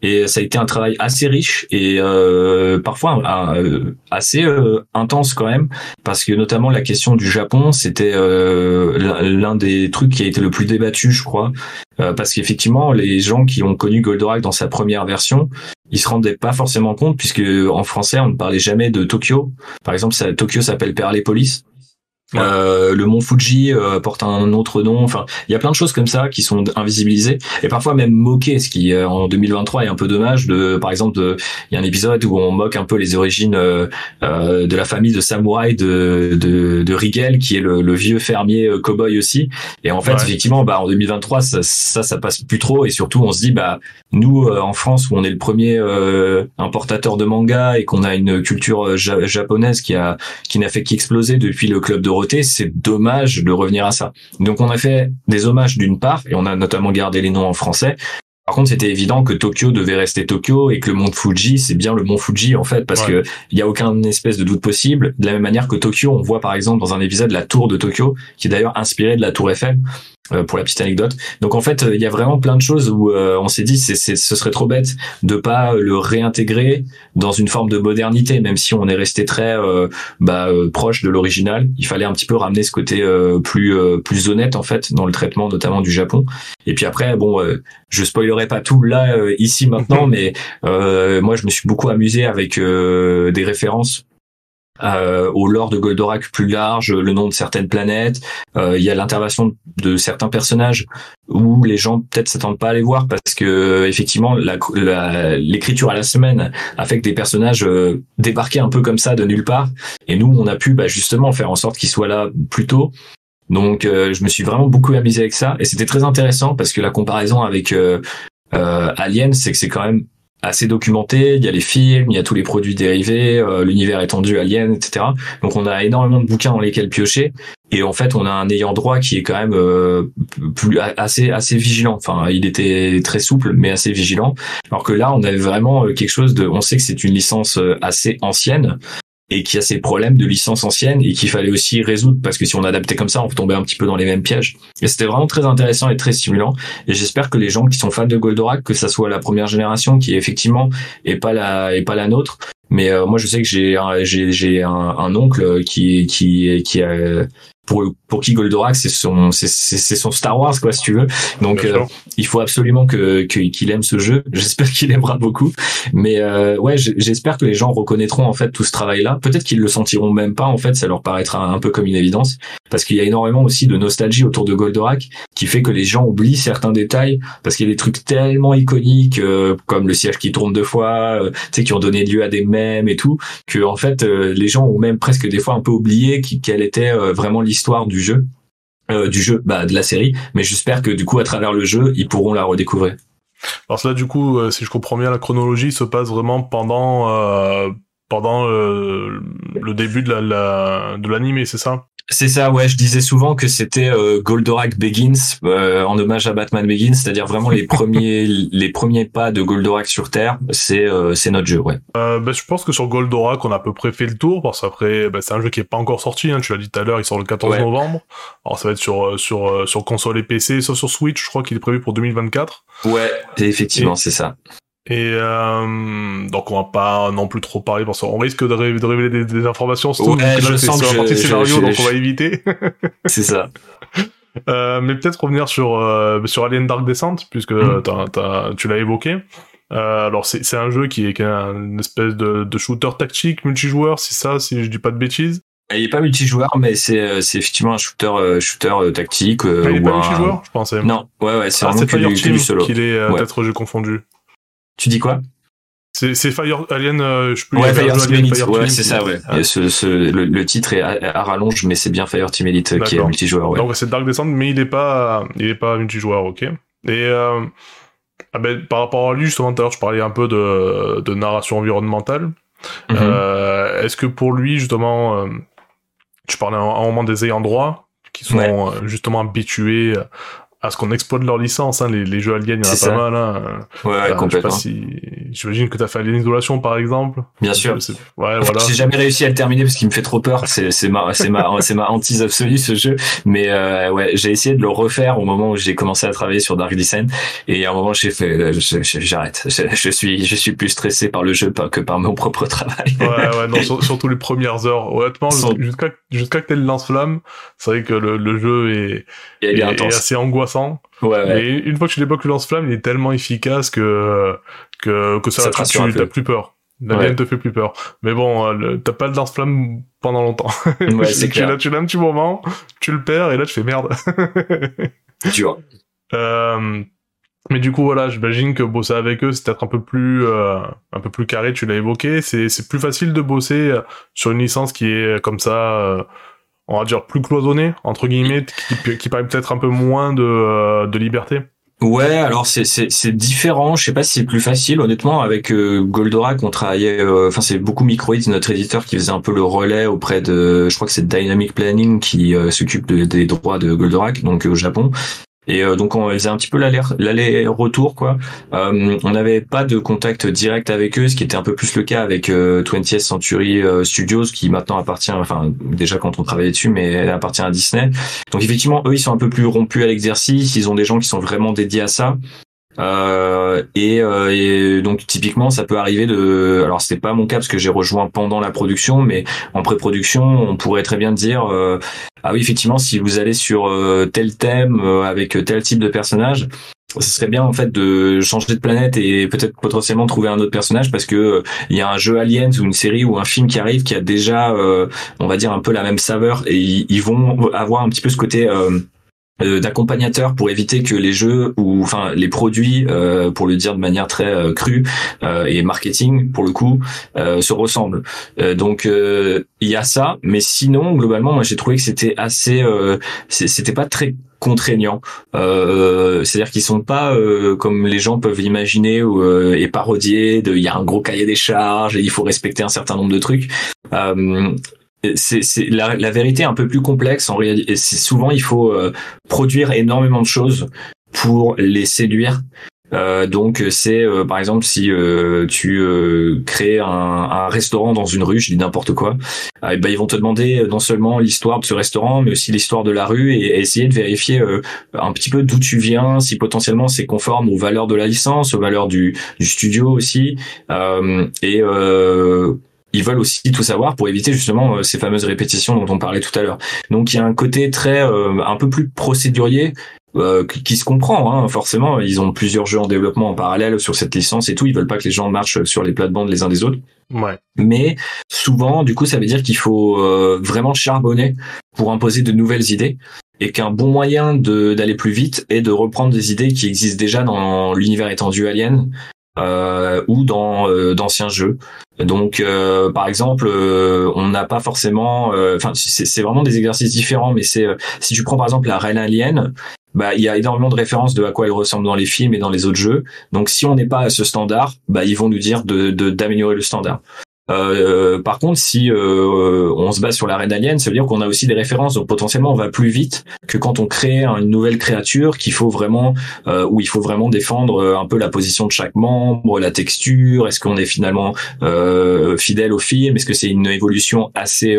et ça a été un travail assez riche et euh, parfois euh, assez euh, intense quand même, parce que notamment la question du Japon, c'était l'un des trucs qui a été le plus débattu, je crois, parce qu'effectivement, les gens qui ont connu Goldorak dans sa première version, ils se rendaient pas forcément compte, puisque en français, on ne parlait jamais de Tokyo. Par exemple, Tokyo s'appelle Perlépolis. Euh, le mont Fuji euh, porte un autre nom. Enfin, il y a plein de choses comme ça qui sont invisibilisées et parfois même moquées, ce qui euh, en 2023 est un peu dommage. De, par exemple, il y a un épisode où on moque un peu les origines de la famille de samouraï de, de, de Rigel, qui est le, vieux fermier cowboy aussi. Et en fait, effectivement, bah en 2023, ça, ça, ça passe plus trop. Et surtout, on se dit, bah nous en France, où on est le premier importateur de manga et qu'on a une culture japonaise qui a qui n'a fait qu'exploser depuis le club de c'est dommage de revenir à ça. Donc on a fait des hommages d'une part, et on a notamment gardé les noms en français. Par contre, c'était évident que Tokyo devait rester Tokyo et que le mont Fuji, c'est bien le mont Fuji en fait, parce que il y a aucun espèce de doute possible. De la même manière que Tokyo, on voit par exemple dans un épisode la tour de Tokyo, qui est d'ailleurs inspirée de la tour Eiffel. Euh, pour la petite anecdote. Donc en fait, il y a vraiment plein de choses où euh, on s'est dit c'est, c'est, ce serait trop bête de pas le réintégrer dans une forme de modernité, même si on est resté très euh, bah, proche de l'original. Il fallait un petit peu ramener ce côté plus plus honnête en fait dans le traitement notamment du Japon. Et puis après, bon, je spoilerai pas tout là ici maintenant, [LAUGHS] mais moi je me suis beaucoup amusé avec des références euh, au lore de Goldorak plus large, le nom de certaines planètes. Euh, il y a l'intervention de certains personnages où les gens peut-être s'attendent pas à les voir parce que effectivement l'écriture à la semaine a fait que des personnages euh, débarquaient un peu comme ça de nulle part. Et nous, on a pu bah, justement faire en sorte qu'ils soient là plus tôt. Donc, euh, je me suis vraiment beaucoup amusé avec ça et c'était très intéressant parce que la comparaison avec Alien, c'est que c'est quand même assez documenté. Il y a les films, il y a tous les produits dérivés, euh, l'univers étendu, Alien, etc. Donc on a énormément de bouquins dans lesquels piocher. Et en fait, on a un ayant droit qui est quand même euh, plus assez assez vigilant. Enfin, il était très souple, mais assez vigilant. Alors que là, on avait vraiment euh, quelque chose de. On sait que c'est une licence assez ancienne. Et qui a ses problèmes de licence ancienne et qu'il fallait aussi résoudre parce que si on adaptait comme ça, on tombait un petit peu dans les mêmes pièges. Et c'était vraiment très intéressant et très stimulant. Et j'espère que les gens qui sont fans de Goldorak, que ça soit la première génération qui effectivement est pas la est pas la nôtre, mais euh, moi je sais que j'ai j'ai j'ai un, un, oncle qui qui qui a pour pour qui Goldorak c'est son c'est son Star Wars quoi si tu veux. Donc euh, il faut absolument que qu'il aime ce jeu. [LAUGHS] J'espère qu'il aimera beaucoup. Mais euh, ouais j'espère que les gens reconnaîtront en fait tout ce travail là peut-être qu'ils le sentiront même pas en fait ça leur paraîtra un peu comme une évidence. Parce qu'il y a énormément aussi de nostalgie autour de Goldorak qui fait que les gens oublient certains détails. Parce qu'il y a des trucs tellement iconiques euh, comme le siège qui tourne deux fois tu sais qui ont donné lieu à des mèmes et tout que en fait les gens ont même presque des fois un peu oublié quelle était vraiment l'histoire histoire du jeu, euh, du jeu, bah, de la série. Mais j'espère que du coup, à travers le jeu, ils pourront la redécouvrir. Alors là, du coup, euh, si je comprends bien, la chronologie se passe vraiment pendant euh, pendant le début de la, de l'animé, c'est ça? C'est ça, ouais. Je disais souvent que c'était euh, Goldorak Begins euh, en hommage à Batman Begins, c'est-à-dire vraiment les premiers [LAUGHS] les premiers pas de Goldorak sur Terre. C'est euh, c'est notre jeu, ouais. Euh, bah, je pense que sur Goldorak, on a à peu près fait le tour parce qu'après, bah, c'est un jeu qui est pas encore sorti. Hein, tu l'as dit tout à l'heure, il sort le 14 novembre. Alors ça va être sur sur sur console et PC, sauf sur Switch. Je crois qu'il est prévu pour 2024. Ouais, effectivement, c'est ça. Et euh, donc on va pas non plus trop parler parce qu'on risque de, révéler des, des, informations surtout ouais, je sens que scénario donc on va éviter. [LAUGHS] C'est ça. [LAUGHS] Euh, mais peut-être revenir sur euh, sur Alien Dark Descent puisque mm. tu l'as évoqué. Euh, alors c'est c'est un jeu qui est, qui est une espèce de, de shooter tactique multijoueur, c'est ça si je dis pas de bêtises? Il est pas multijoueur, mais c'est euh, c'est effectivement un shooter euh, shooter tactique. Ah, il est pas multijoueur, je pensais. Non, ouais ouais, c'est ah, vraiment que du, du solo. Qu'il est peut-être j'ai confondu. Tu dis quoi? C'est Fire Alien, euh, je peux ouais, Fire Team Elite. Ouais, c'est ça, ouais. Ah. Ce, ce, le, le, titre est à, rallonge, mais c'est bien Fire Team Elite qui est multijoueur. Ouais. Donc c'est Dark Descent, mais il est pas, il est pas multijoueur, ok. Et euh, ah ben, par rapport à lui, justement, tout à l'heure, je parlais un peu de, de narration environnementale. Mm-hmm. euh, Est-ce que pour lui, justement, euh, tu parlais à un moment des ayants droit, qui sont euh, justement habitués à ce qu'on exploite leur licence. Hein. Les, les, jeux aliens, il y en a pas mal. Hein. Ouais, complètement. si... J'imagine que tu as fait Alien Isolation, par exemple. Bien sûr. Ouais, voilà. J'ai jamais réussi à le terminer parce qu'il me fait trop peur. C'est ma, c'est ma, [LAUGHS] c'est ma hantise absolue ce jeu. Mais euh, ouais, j'ai essayé de le refaire au moment où j'ai commencé à travailler sur Dark Descent. Et à un moment, j'ai fait, euh, j'arrête. Je, suis, je suis plus stressé par le jeu que par mon propre [LAUGHS] travail. ouais, ouais, non, surtout les premières heures. Honnêtement, jusqu'à jusqu'à que t'aies le lance-flamme, c'est vrai que le, le jeu est, est, est assez angoissant Ouais, Et une fois que tu débloques le lance-flamme, il est tellement efficace que que, que ça, ça tu t'as plus peur. La ouais. te fait plus peur. Mais bon, euh, t'as pas de lance-flamme pendant longtemps. Ouais, [LAUGHS] c'est clair. Là, tu l'as un petit moment, tu le perds et là tu fais merde. vois. [LAUGHS] Euh, mais du coup voilà, j'imagine que bosser avec eux c'est peut-être un peu plus euh, un peu plus carré. Tu l'as évoqué, c'est c'est plus facile de bosser sur une licence qui est comme ça on va dire plus cloisonné entre guillemets qui, qui permet peut-être un peu moins de, euh, de liberté Ouais, alors c'est c'est c'est différent. Je sais pas si c'est plus facile. Honnêtement, avec euh, Goldorak, on travaillait. Euh, enfin, c'est beaucoup Microids, notre éditeur, qui faisait un peu le relais auprès de. Je crois que c'est Dynamic Planning qui s'occupe des droits de Goldorak, donc au Japon. Et euh, donc on faisait un petit peu l'aller-retour quoi. Euh, on n'avait pas de contact direct avec eux, ce qui était un peu plus le cas avec euh, 20th Century euh, Studios, qui maintenant appartient, enfin déjà quand on travaillait dessus, mais appartient à Disney. Donc effectivement, eux ils sont un peu plus rompus à l'exercice. Ils ont des gens qui sont vraiment dédiés à ça. Euh, et, euh, et, donc typiquement ça peut arriver de alors c'était pas mon cas parce que j'ai rejoint pendant la production mais en pré-production on pourrait très bien dire euh, ah oui effectivement si vous allez sur euh, tel thème avec tel type de personnage ce serait bien en fait de changer de planète et peut-être potentiellement trouver un autre personnage parce que il y a un jeu Aliens ou une série ou un film qui arrive qui a déjà on va dire un peu la même saveur et ils vont avoir un petit peu ce côté euh, d'accompagnateur pour éviter que les jeux ou enfin les produits euh, pour le dire de manière très euh, crue et marketing pour le coup se ressemblent. Donc il y a ça mais sinon globalement moi j'ai trouvé que c'était assez c'était pas très contraignant. C'est-à-dire qu'ils sont pas comme les gens peuvent l'imaginer ou et parodier il y a un gros cahier des charges et il faut respecter un certain nombre de trucs c'est la, la, vérité est un peu plus complexe en réalité. C'est souvent il faut euh, produire énormément de choses pour les séduire. Euh, donc c'est euh, par exemple si euh, tu crées un, un, restaurant dans une rue, je dis n'importe quoi, eh ben, ils vont te demander non seulement l'histoire de ce restaurant, mais aussi l'histoire de la rue et, essayer de vérifier un petit peu d'où tu viens, si potentiellement c'est conforme aux valeurs de la licence, aux valeurs du, du studio aussi. et ils veulent aussi tout savoir pour éviter justement ces fameuses répétitions dont on parlait tout à l'heure. Donc il y a un côté très un peu plus procédurier euh, qui, se comprend hein, forcément ils ont plusieurs jeux en développement en parallèle sur cette licence et tout ils veulent pas que les gens marchent sur les plates-bandes les uns des autres ouais. mais souvent du coup ça veut dire qu'il faut euh, vraiment charbonner pour imposer de nouvelles idées et qu'un bon moyen d'aller plus vite est de reprendre des idées qui existent déjà dans l'univers étendu Alien euh, ou dans euh, d'anciens jeux. Donc, euh, par exemple, on n'a pas forcément, enfin, c'est vraiment des exercices différents, mais c'est si tu prends par exemple la Reine Alien, bah il y a énormément de références de à quoi elle ressemble dans les films et dans les autres jeux. Donc, si on n'est pas à ce standard, bah ils vont nous dire de d'améliorer le standard. Euh, par contre, si euh, on se base sur la reine alien, ça veut dire qu'on a aussi des références. Donc potentiellement, on va plus vite que quand on crée une nouvelle créature qu'il faut vraiment, euh, où il faut vraiment défendre euh, un peu la position de chaque membre, la texture. Est-ce qu'on est finalement fidèle au film? Est-ce que c'est une évolution assez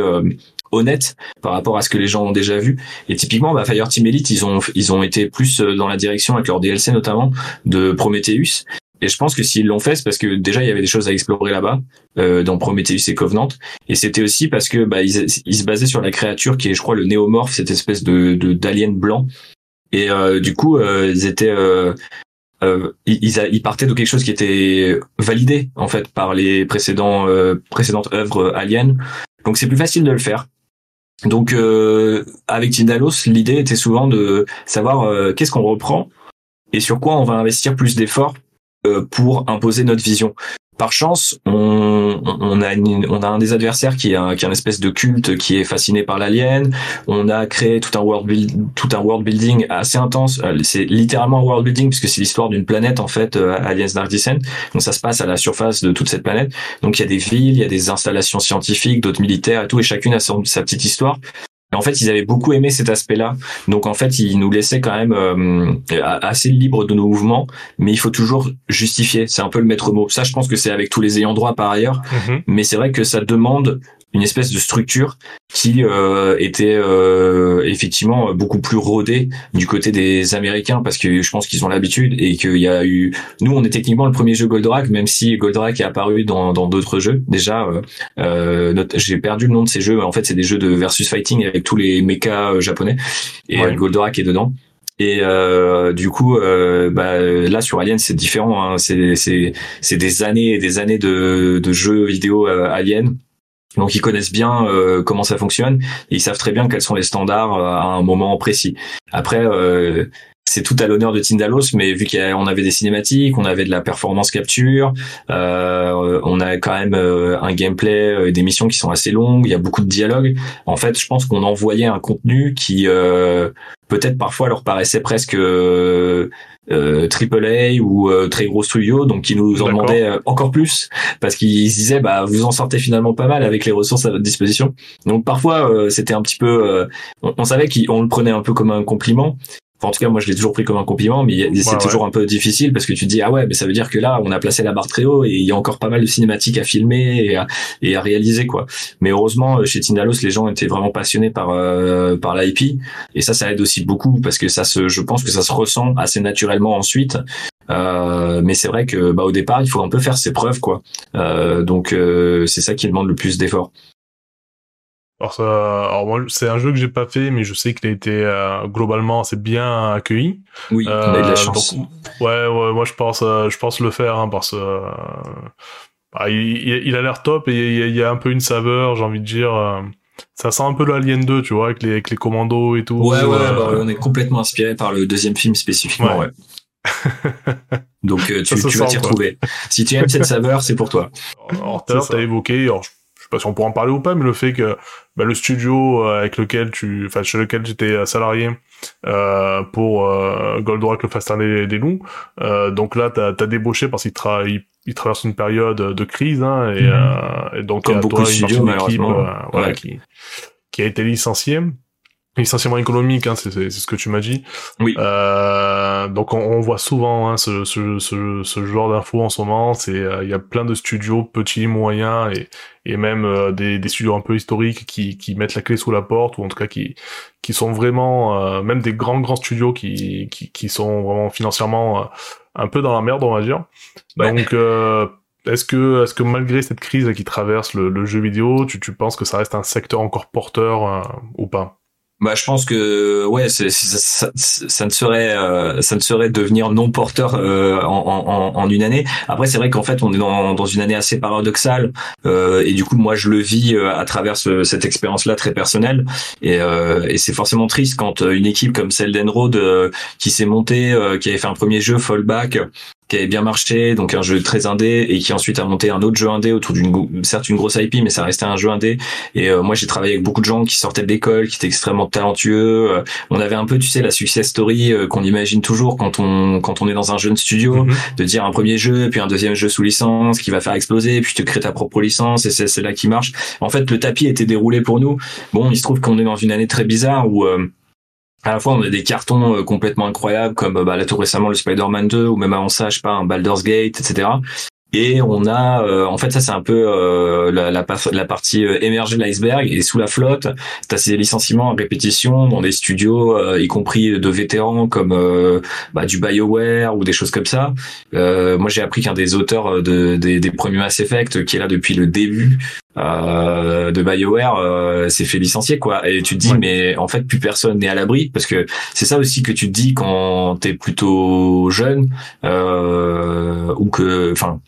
honnête par rapport à ce que les gens ont déjà vu? Et typiquement, bah, Fireteam Elite, ils ont ils ont été plus dans la direction avec leur DLC notamment de Prometheus. Et je pense que s'ils l'ont fait, c'est parce que déjà il y avait des choses à explorer là-bas euh, dans Prometheus et Covenant, et c'était aussi parce que bah, ils, ils, se basaient sur la créature qui est, je crois, le néomorphe, cette espèce de d'alien blanc. Et euh, du coup, euh, ils étaient euh, euh, ils, ils, partaient de quelque chose qui était validé en fait par les précédents précédentes œuvres aliens. Donc c'est plus facile de le faire. Donc avec Tindalos, l'idée était souvent de savoir qu'est-ce qu'on reprend et sur quoi on va investir plus d'efforts euh, pour imposer notre vision. Par chance, on, on, a on a un des adversaires qui est un, qui est un espèce de culte qui est fasciné par l'alien. On a créé tout un world tout un world building assez intense. Euh, c'est littéralement un world building puisque c'est l'histoire d'une planète en fait, euh, Aliens Dark Descent. Donc ça se passe à la surface de toute cette planète. Donc il y a des villes, il y a des installations scientifiques, d'autres militaires et tout, et chacune a sa petite histoire en fait, ils avaient beaucoup aimé cet aspect-là. Donc en fait, ils nous laissaient quand même euh, assez libres de nos mouvements, mais il faut toujours justifier. C'est un peu le maître mot. Ça, je pense que c'est avec tous les ayants droit par ailleurs, mm-hmm. mais c'est vrai que ça demande une espèce de structure qui euh, était euh, effectivement beaucoup plus rodée du côté des Américains parce que je pense qu'ils ont l'habitude et qu'il y a eu nous on est techniquement le premier jeu Goldorak même si Goldorak est apparu dans dans d'autres jeux déjà euh, j'ai perdu le nom de ces jeux en fait c'est des jeux de versus fighting avec tous les mechas japonais et Goldorak est dedans et euh, du coup, euh, bah, là sur Alien, c'est différent. Hein. C'est c'est c'est des années et des années de de jeux vidéo euh, Alien donc ils connaissent bien euh, comment ça fonctionne et ils savent très bien quels sont les standards euh, à un moment précis. Après, euh, c'est tout à l'honneur de Tindalos, mais vu qu'on avait des cinématiques, on avait de la performance capture, on a quand même un gameplay, des missions qui sont assez longues, il y a beaucoup de dialogues. En fait, je pense qu'on envoyait un contenu qui peut-être parfois leur paraissait presque euh, AAA ou euh, très gros studio, donc qui nous en demandaient euh, encore plus parce qu'ils disaient bah vous en sortez finalement pas mal avec les ressources à votre disposition. Donc parfois euh, c'était un petit peu, on, on, savait qu'on le prenait un peu comme un compliment, en tout cas, moi, je l'ai toujours pris comme un compliment, mais c'est toujours un peu difficile parce que tu te dis ah ouais, mais ça veut dire que là, on a placé la barre très haut et il y a encore pas mal de cinématiques à filmer et à, et à réaliser quoi. Mais heureusement, chez Tindalos, les gens étaient vraiment passionnés par euh, par l'IP et ça, ça aide aussi beaucoup parce que ça se, je pense que ça se ressent assez naturellement ensuite. Euh, mais c'est vrai que bah au départ, il faut un peu faire ses preuves quoi. Euh, donc euh, c'est ça qui demande le plus d'efforts. Alors, ça, alors moi, c'est un jeu que j'ai pas fait, mais je sais qu'il a été euh, globalement assez bien accueilli. Oui, euh, a eu de la chance. ouais, ouais, moi je pense, euh, je pense le faire hein, parce que euh, bah, il, il, a l'air top et il y, a, un peu une saveur, j'ai envie de dire. Euh, ça sent un peu l'Alien 2, tu vois, avec les, avec les commandos et tout. Ouais, ouais, bah, on est complètement inspiré par le deuxième film spécifiquement, ouais. [LAUGHS] Donc tu, tu vas t'y retrouver. Si tu aimes cette saveur, c'est pour toi. Alors, t'as évoqué, alors, sais pas si on pourra en parler ou pas, mais le fait que bah, le studio euh, avec lequel tu, enfin chez lequel j'étais euh, salarié euh, pour euh, Goldorak le Fastin des, des loups, euh, donc là t'as as débauché parce qu'il tra il, traverse une période de crise, hein, et, mhm. et donc comme beaucoup de studios équipe, voilà, qui, qui a été licenciée. Essentiellement économique, hein, c'est ce que tu m'as dit. Oui. Euh, donc on, on, voit souvent hein, ce, ce, ce, ce, genre d'infos en ce moment. C'est euh, il y a plein de studios petits, moyens et, et même euh, des, des, studios un peu historiques qui, qui mettent la clé sous la porte ou en tout cas qui qui sont vraiment euh, même des grands grands studios qui qui, qui sont vraiment financièrement un peu dans la merde, on va dire. Donc est-ce que, est-ce que malgré cette crise qui traverse le, le jeu vidéo, tu, tu penses que ça reste un secteur encore porteur ou pas? Bah, je pense que ouais, ça, ça, ne serait euh, ça ne serait devenir non porteur euh, en, en, en, une année. Après, c'est vrai qu'en fait, on est dans, dans une année assez paradoxale euh, et du coup, moi, je le vis euh, à travers cette expérience-là très personnelle et, et c'est forcément triste quand une équipe comme celle d'Enroad qui s'est montée, qui avait fait un premier jeu Fallback, qui avait bien marché, donc un jeu très indé, et qui ensuite a monté un autre jeu indé autour d'une certes une grosse IP, mais ça restait un jeu indé. Et euh, moi j'ai travaillé avec beaucoup de gens qui sortaient de l'école, qui étaient extrêmement talentueux. Euh, on avait un peu, tu sais, la success story euh, qu'on imagine toujours quand on quand on est dans un jeune studio, mhm. de dire un premier jeu, puis un deuxième jeu sous licence qui va faire exploser, puis tu crées ta propre licence et c'est là qui marche. En fait, le tapis était déroulé pour nous. Bon, il se trouve qu'on est dans une année très bizarre où à la fois on a des cartons euh, complètement incroyables comme euh, bah, là tout récemment le Spider-Man 2 ou même avant ça je sais pas un Baldur's Gate etc et on a, euh, en fait, ça c'est un peu euh, la, la, la, partie euh, émergée de l'iceberg. Et sous la flotte, t'as ces licenciements à répétition dans des studios, y compris de vétérans comme bah, du Bioware ou des choses comme ça. moi, j'ai appris qu'un des auteurs de, des, des premiers Mass Effect, qui est là depuis le début de Bioware, s'est fait licencier, quoi. Et tu te dis, mais en fait, plus personne n'est à l'abri, parce que c'est ça aussi que tu te dis quand t'es plutôt jeune ou que, enfin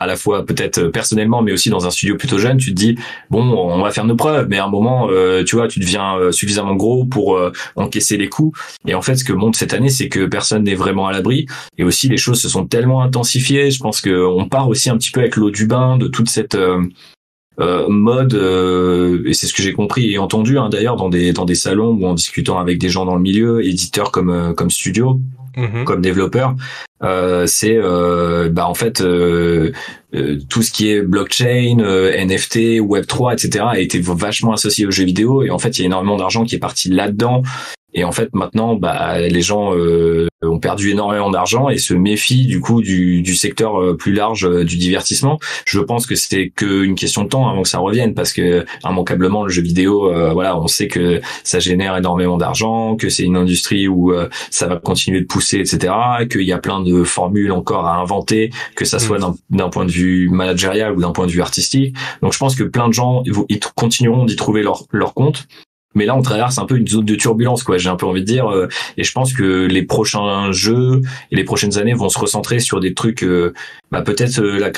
à la fois peut-être euh, personnellement, mais aussi dans un studio plutôt jeune, tu te dis bon, on va faire nos preuves, mais à un moment, euh, tu vois, tu deviens euh, suffisamment gros pour encaisser les coups. Et en fait, ce que montre cette année, c'est que personne n'est vraiment à l'abri. Et aussi, les choses se sont tellement intensifiées. Je pense que on part aussi un petit peu avec l'eau du bain de toute cette mode et c'est ce que j'ai compris et entendu hein, d'ailleurs dans des dans des salons ou en discutant avec des gens dans le milieu éditeurs comme comme studio Mhm. comme développeur, euh, c'est euh, bah en fait euh, euh tout ce qui est blockchain, euh, NFT, Web 3, etc. a été vachement associé aux jeux vidéo et en fait il y a énormément d'argent qui est parti là-dedans et en fait, maintenant, bah, les gens euh, ont perdu énormément d'argent et se méfient du coup du, du secteur euh, plus large euh, du divertissement. Je pense que c'est qu'une question de temps avant que ça revienne parce que immanquablement le jeu vidéo, voilà, on sait que ça génère énormément d'argent, que c'est une industrie où ça va continuer de pousser, etc. Qu'il y a plein de formules encore à inventer, que ça soit mm. d'un point de vue managérial ou d'un point de vue artistique. Donc je pense que plein de gens ils continueront d'y trouver leur leur compte mais là, on traverse un peu une zone de turbulence, quoi. J'ai un peu envie de dire, euh, et je pense que les prochains jeux et les prochaines années vont se recentrer sur des trucs. Euh, bah, peut-être euh, la,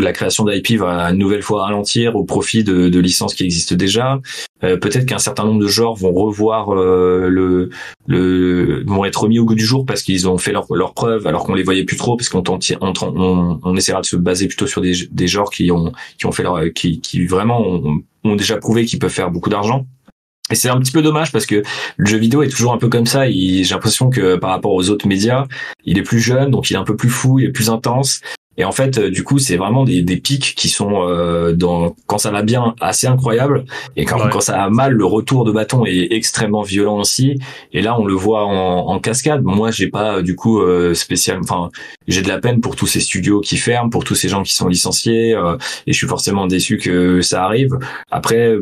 la, création d'IP va une nouvelle fois ralentir au profit de, licences qui existent déjà. peut-être qu'un certain nombre de genres vont revoir le, le, vont être remis au goût du jour parce qu'ils ont fait leur, leur preuve, alors qu'on les voyait plus trop, parce qu'on on, on, on, essaiera de se baser plutôt sur des, des genres qui ont qui ont fait leur, qui, qui vraiment ont déjà prouvé qu'ils peuvent faire beaucoup d'argent. Et c'est un petit peu dommage parce que le jeu vidéo est toujours un peu comme ça. J'ai l'impression que par rapport aux autres médias, il est plus jeune, donc il est un peu plus fou, il est plus intense. Et en fait, euh, du coup, c'est vraiment des, des pics qui sont euh, dans quand ça va bien assez incroyable et quand, quand ça va mal, le retour de bâton est extrêmement violent aussi. Et là, on le voit en, en cascade. Moi, j'ai pas du coup euh, spécial. Enfin, j'ai de la peine pour tous ces studios qui ferment, pour tous ces gens qui sont licenciés, euh, et je suis forcément déçu que ça arrive. Après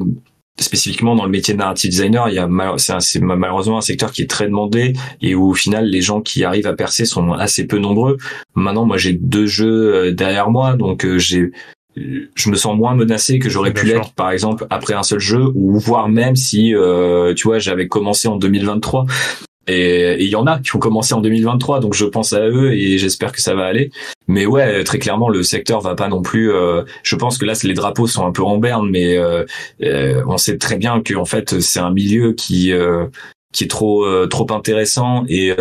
spécifiquement dans le métier de narrative designer, il y a c'est malheureusement un secteur qui est très demandé et où au final les gens qui arrivent à percer sont assez peu nombreux. Maintenant, moi j'ai deux jeux euh, derrière moi, donc euh, j'ai je me sens moins menacé que j'aurais pu l'être par exemple après un seul jeu ou voire même si euh, tu vois j'avais commencé en 2023 et il y en a qui ont commencé en 2023, donc je pense à eux et j'espère que ça va aller. Mais ouais, très clairement, le secteur va pas non plus. Euh, je pense que là, les drapeaux sont un peu en berne, mais euh, euh, on sait très bien que en fait, c'est un milieu qui qui est trop trop intéressant et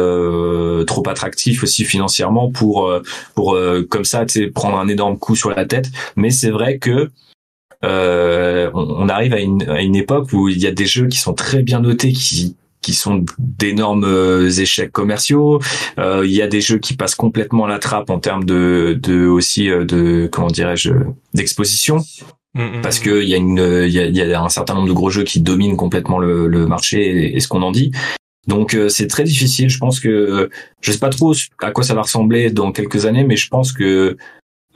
trop attractif aussi financièrement pour pour comme ça, prendre un énorme coup sur la tête. Mais c'est vrai que on, on, arrive à une, à une époque où il y a des jeux qui sont très bien notés, qui qui sont d'énormes euh, échecs commerciaux. Euh, il y a des jeux qui passent complètement à la trappe en termes de, de aussi euh, de comment dirais-je d'exposition. mm, parce que il y a une, il y a, y a, un certain nombre de gros jeux qui dominent complètement le, le marché et, ce qu'on en dit. Donc c'est très difficile. Je pense que je sais pas trop à quoi ça va ressembler dans quelques années, mais je pense que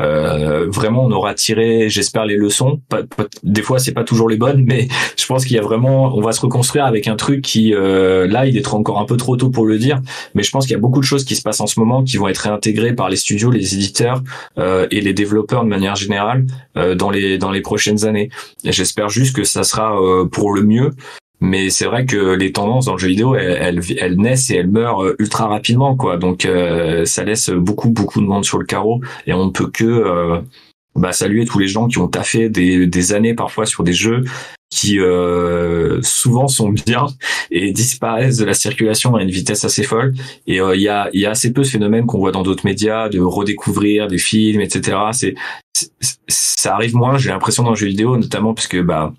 euh, vraiment on aura tiré j'espère les leçons. Des fois c'est pas toujours les bonnes [LAUGHS] mais je pense qu'il y a vraiment on va se reconstruire avec un truc qui euh, là il est encore un peu trop tôt pour le dire mais je pense qu'il y a beaucoup de choses qui se passent en ce moment qui vont être réintégrées par les studios les éditeurs euh, et les développeurs de manière générale dans les dans les prochaines années. J'espère juste que ça sera pour le mieux mais c'est vrai que les tendances dans le jeu vidéo elles, elles, naissent et elles meurent euh, ultra rapidement quoi. Donc euh, ça laisse beaucoup beaucoup de monde sur le carreau et on ne peut que euh, bah, saluer tous les gens qui ont taffé des, des années parfois sur des jeux qui souvent sont bien [LAUGHS] et disparaissent de la circulation à une vitesse assez folle. Et il y a y a assez peu ce phénomène qu'on voit dans d'autres médias de redécouvrir des films etc c'est ça arrive moins j'ai l'impression dans le jeu vidéo notamment parce que bah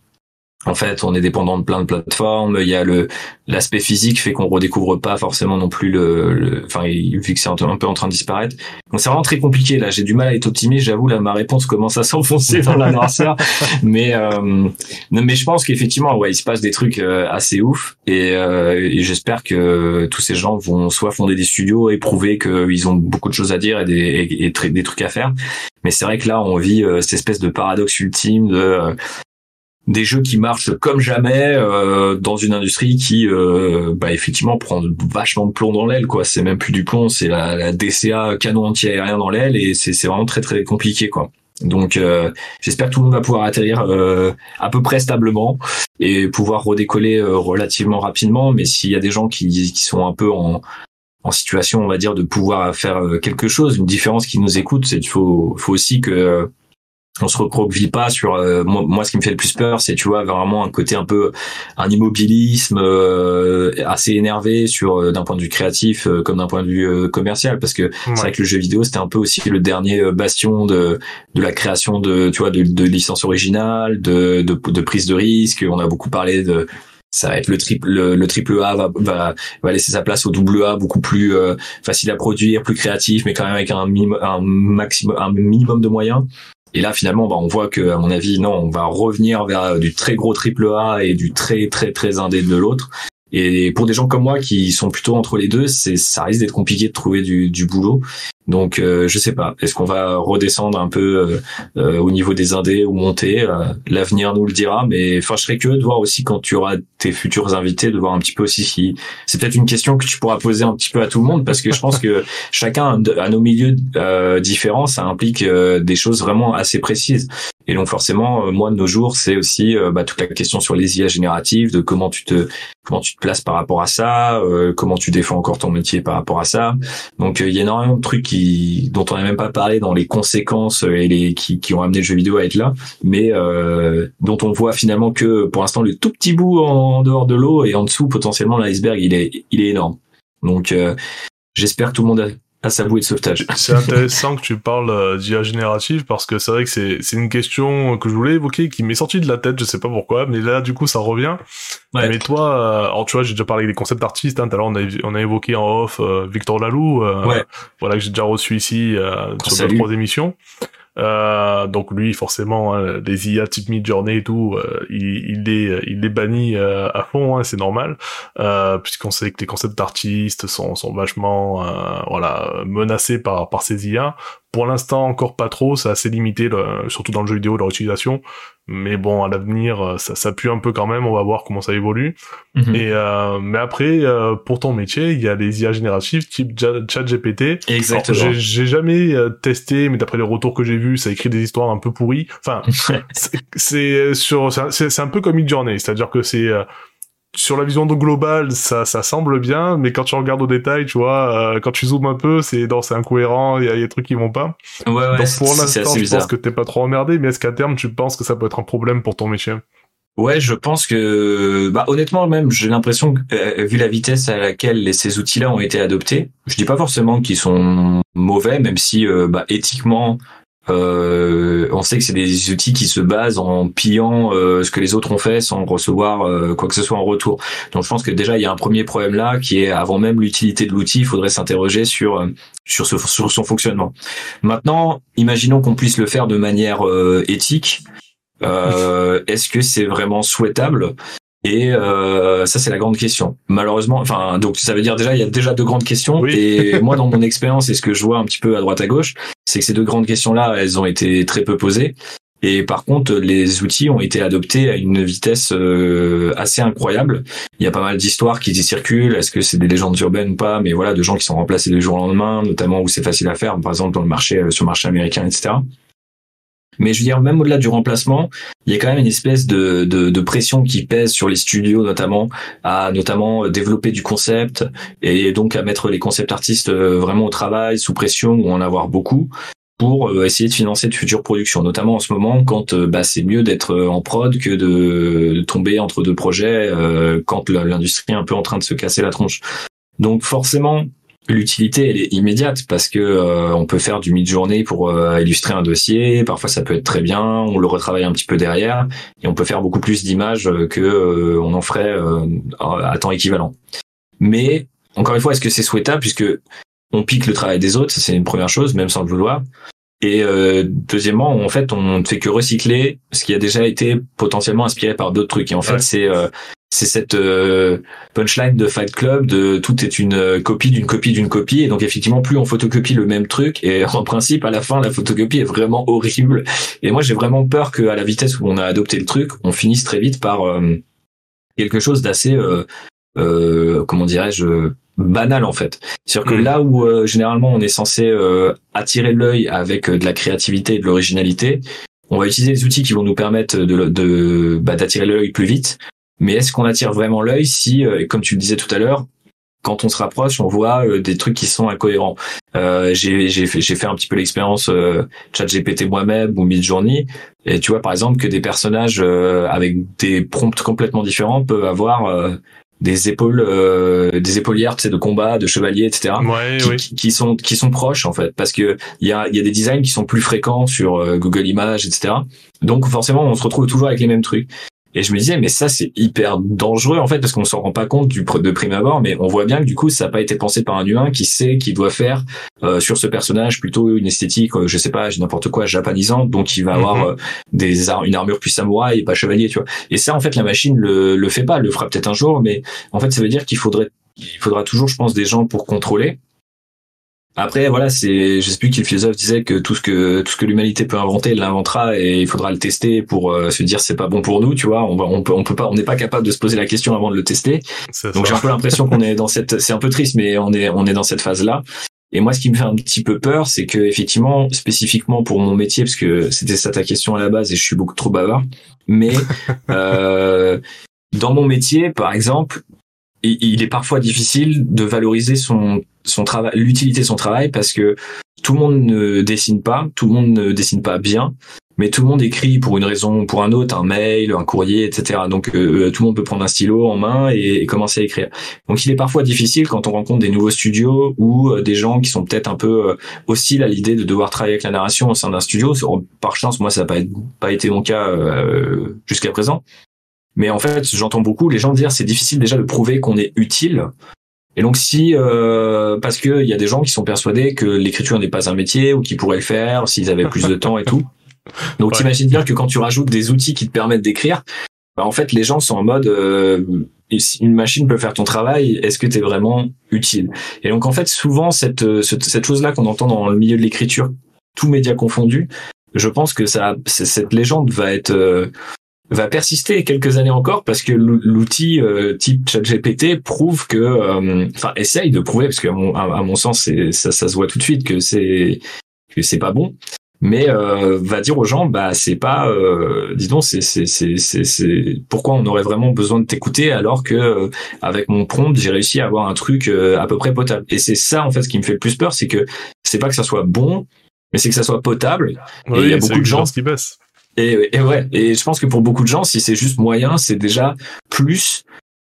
en fait, on est dépendant de plein de plateformes. Il y a le l'aspect physique fait qu'on redécouvre pas forcément non plus le, enfin, vu que c'est un, peu en train de disparaître. Donc c'est vraiment très compliqué là. J'ai du mal à être optimiste. J'avoue là, ma réponse commence à [LAUGHS] s'enfoncer dans la noirceur. [LAUGHS] mais euh, mais je pense qu'effectivement, ouais, il se passe des trucs euh, assez ouf. Et, euh, et j'espère que tous ces gens vont soit fonder des studios et prouver qu'ils ont beaucoup de choses à dire et des et, des trucs à faire. Mais c'est vrai que là, on vit cette espèce de paradoxe ultime de des jeux qui marchent comme jamais euh, dans une industrie qui euh, bah, effectivement prend vachement de plomb dans l'aile quoi. C'est même plus du plomb c'est la, la, DCA canon anti-aérien dans l'aile et c'est vraiment très très compliqué quoi. Donc euh, j'espère que tout le monde va pouvoir atterrir à peu près stablement et pouvoir redécoller relativement rapidement. Mais s'il y a des gens qui, qui sont un peu en en situation on va dire de pouvoir faire quelque chose une différence qui nous écoute c'est qu'il faut faut aussi que on se recroqueville pas sur euh, moi, ce qui me fait le plus peur c'est tu vois vraiment un côté un peu un immobilisme euh, assez énervé sur euh, d'un point de vue créatif comme d'un point de vue commercial. Parce que c'est vrai que le jeu vidéo c'était un peu aussi le dernier bastion de de la création de tu vois de, de licences originales de, de, de prise de risque. On a beaucoup parlé de ça va être le triple le, triple A va, va, va laisser sa place au double A beaucoup plus facile à produire plus créatif mais quand même avec un, un maximum un minimum de moyens et là, finalement, bah, on voit que, à mon avis, non, on va revenir vers du très gros triple A et du très très très indé de l'autre. Et pour des gens comme moi qui sont plutôt entre les deux, c'est ça risque d'être compliqué de trouver du, du boulot. Donc euh, je sais pas, est-ce qu'on va redescendre un peu euh, euh, au niveau des indés ou monter L'avenir nous le dira, mais enfin je serais curieux de voir aussi quand tu auras tes futurs invités, de voir un petit peu aussi si c'est peut-être une question que tu pourras poser un petit peu à tout le monde parce que je pense que [LAUGHS] chacun à nos milieux différents, ça implique des choses vraiment assez précises. Et donc forcément, moi de nos jours, c'est aussi bah, toute la question sur les IA génératives, de comment tu te comment tu te places par rapport à ça, comment tu défends encore ton métier par rapport à ça. Donc il y a énormément de trucs dont on n'a même pas parlé dans les conséquences et les qui, ont amené le jeu vidéo à être là, mais euh, dont on voit finalement que pour l'instant le tout petit bout en dehors de l'eau et en dessous potentiellement l'iceberg il est il est énorme. Donc euh, j'espère que tout le monde à sa bouée de sauvetage. [LAUGHS] C'est intéressant que tu parles euh, d'IA générative parce que c'est vrai que c'est, c'est une question que je voulais évoquer qui m'est sortie de la tête, je sais pas pourquoi, mais là du coup ça revient. Ouais. Mais toi, euh, alors tu vois, j'ai déjà parlé des concepts artistes, hein, tout à l'heure on a, on a évoqué en off euh, Victor Lalou, ouais. voilà que j'ai déjà reçu ici sur deux trois émissions. Euh, donc lui, forcément, hein, les IA type Mid-Journey et tout, euh, il, il, est, il est banni euh, à fond, hein, c'est normal, euh, puisqu'on sait que les concepts d'artistes sont, sont vachement, voilà, menacés par, par ces IA. Pour l'instant, encore pas trop, c'est assez limité, surtout dans le jeu vidéo, leur utilisation. Mais bon, à l'avenir, euh, ça, ça pue un peu quand même. On va voir comment ça évolue. Mhm. Et euh, mais après, euh, pour ton métier, il y a les IA génératives type ChatGPT. Exactement. J'ai jamais euh, testé, mais d'après les retours que j'ai vus, ça écrit des histoires un peu pourries. Enfin, [LAUGHS] c'est sur, c'est un peu comme Midjourney, c'est-à-dire que c'est sur la vision globale, ça, ça semble bien, mais quand tu regardes au détail, tu vois, euh, quand tu zoomes un peu, c'est dans c'est incohérent, il y, a des trucs qui vont pas. Ouais, ouais, Donc pour l'instant, je pense que t'es pas trop emmerdé, mais est-ce qu'à terme, tu penses que ça peut être un problème pour ton métier? Ouais, je pense que, bah, honnêtement, même, j'ai l'impression que, euh, vu la vitesse à laquelle ces outils-là ont été adoptés, je dis pas forcément qu'ils sont mauvais, même si, euh, bah, éthiquement, euh, on sait que c'est des outils qui se basent en pillant euh, ce que les autres ont fait sans recevoir euh, quoi que ce soit en retour. Donc je pense que déjà il y a un premier problème là qui est avant même l'utilité de l'outil, il faudrait s'interroger sur sur, ce, sur son fonctionnement. Maintenant, imaginons qu'on puisse le faire de manière éthique. Euh, est-ce que c'est vraiment souhaitable? Et euh, ça, c'est la grande question. Malheureusement, enfin, donc ça veut dire déjà, il y a déjà deux grandes questions. Et [LAUGHS] moi, dans mon expérience et ce que je vois un petit peu à droite à gauche, c'est que ces deux grandes questions-là, elles ont été très peu posées. Et par contre, les outils ont été adoptés à une vitesse euh, assez incroyable. Il y a pas mal d'histoires qui y circulent. Est-ce que c'est des légendes urbaines ou pas? Mais voilà, de gens qui sont remplacés du jour au lendemain, notamment où c'est facile à faire, par exemple dans le marché, euh, sur le marché américain, etc. Mais je veux dire, même au-delà du remplacement, il y a quand même une espèce de, de, de, pression qui pèse sur les studios, notamment à notamment développer du concept et donc à mettre les concept artistes euh, vraiment au travail, sous pression ou en avoir beaucoup pour euh, essayer de financer de futures productions, notamment en ce moment quand euh, bah, c'est mieux d'être euh, en prod que de, tomber entre deux projets quand l'industrie est un peu en train de se casser la tronche. Donc forcément, l'utilité elle est immédiate parce que on peut faire du mid-journée pour illustrer un dossier. Parfois ça peut être très bien, on le retravaille un petit peu derrière et on peut faire beaucoup plus d'images que on en ferait à temps équivalent. Mais encore une fois, est-ce que c'est souhaitable puisque on pique le travail des autres, c'est une première chose, même sans le vouloir. Et euh, deuxièmement, en fait, on ne fait que recycler ce qui a déjà été potentiellement inspiré par d'autres trucs. Et en fait, c'est euh, c'est cette euh, punchline de Fight Club de tout est une copie d'une copie d'une copie. Et donc effectivement, plus on photocopie le même truc, et [LAUGHS] en principe, à la fin, la photocopie est vraiment horrible. Et moi, j'ai vraiment peur qu'à la vitesse où on a adopté le truc, on finisse très vite par quelque chose d'assez, comment dirais-je banal en fait. C'est-à-dire que mm. là où euh, généralement on est censé euh, attirer l'œil avec euh, de la créativité et de l'originalité, on va utiliser des outils qui vont nous permettre de, de bah, d'attirer l'œil plus vite. Mais est-ce qu'on attire vraiment l'œil si, comme tu le disais tout à l'heure, quand on se rapproche, on voit des trucs qui sont incohérents. j'ai j'ai fait j'ai fait un petit peu l'expérience euh, ChatGPT moi-même ou Midjourney. Et tu vois par exemple que des personnages avec des prompts complètement différents peuvent avoir des épaules euh, des épaulières tu sais, de combat de chevalier etc ouais, qui, qui, qui, sont qui sont proches en fait. Parce que il y a y a des designs qui sont plus fréquents sur euh, Google Images etc donc forcément on se retrouve toujours avec les mêmes trucs et je me disais, mais ça, c'est hyper dangereux, en fait, parce qu'on s'en rend pas compte du, de prime abord, mais on voit bien que du coup, ça n'a pas été pensé par un humain qui sait qu'il doit faire euh, sur ce personnage plutôt une esthétique, euh, je sais pas, n'importe quoi, japonisante, donc il va avoir mhm. euh, des une armure plus samouraï et pas chevalier, tu vois. Et ça, en fait, la machine le, le fait pas, le fera peut-être un jour, mais en fait, ça veut dire qu'il faudrait, il faudra toujours, je pense, des gens pour contrôler. Après, voilà, c'est, je sais plus quel philosophe disait que tout ce que tout ce que l'humanité peut inventer, elle l'inventera et il faudra le tester pour euh, se dire c'est pas bon pour nous, tu vois. On va, on peut, on peut pas, on n'est pas capable de se poser la question avant de le tester. Donc j'ai un peu l'impression qu'on est dans cette, c'est un peu triste, mais on est, on est dans cette phase là. Et moi, ce qui me fait un petit peu peur, c'est que effectivement, spécifiquement pour mon métier, parce que c'était ça ta question à la base et je suis beaucoup trop bavard, mais [LAUGHS] euh, dans mon métier, par exemple, il est parfois difficile de valoriser son son travail, l'utilité de son travail parce que tout le monde ne dessine pas, tout le monde ne dessine pas bien, mais tout le monde écrit pour une raison ou pour un autre, un mail, un courrier, etc. Donc euh, euh, tout le monde peut prendre un stylo en main et, commencer à écrire. Donc il est parfois difficile quand on rencontre des nouveaux studios ou euh, des gens qui sont peut-être un peu hostiles à l'idée de devoir travailler avec la narration au sein d'un studio. Par chance, moi ça n'a pas, pas été mon cas jusqu'à présent. Mais en fait, j'entends beaucoup les gens dire c'est difficile déjà de prouver qu'on est utile. Et donc si euh, parce que il y a des gens qui sont persuadés que l'écriture n'est pas un métier ou qu'ils pourraient le faire s'ils avaient plus de temps et tout. Donc t'imagines bien que quand tu rajoutes des outils qui te permettent d'écrire, bah, en fait les gens sont en mode euh, une machine peut faire ton travail, est-ce que tu es vraiment utile? Et donc en fait souvent cette euh, cette, cette chose là qu'on entend dans le milieu de l'écriture, tout média confondu, je pense que ça cette légende va être euh, va persister quelques années encore parce que l'outil euh, type ChatGPT prouve que, euh, enfin, essaye de prouver parce que à mon, à, mon sens, ça, ça se voit tout de suite que c'est que c'est pas bon. Mais euh, va dire aux gens, bah c'est pas, euh, dis donc, c'est c'est c'est c'est pourquoi on aurait vraiment besoin de t'écouter alors que euh, avec mon prompt j'ai réussi à avoir un truc à peu près potable. Et c'est ça en fait ce qui me fait le plus peur, c'est que c'est pas que ça soit bon, mais c'est que ça soit potable. et il y a beaucoup de gens qui baissent et, ouais, et je pense que pour beaucoup de gens, si c'est juste moyen, c'est déjà plus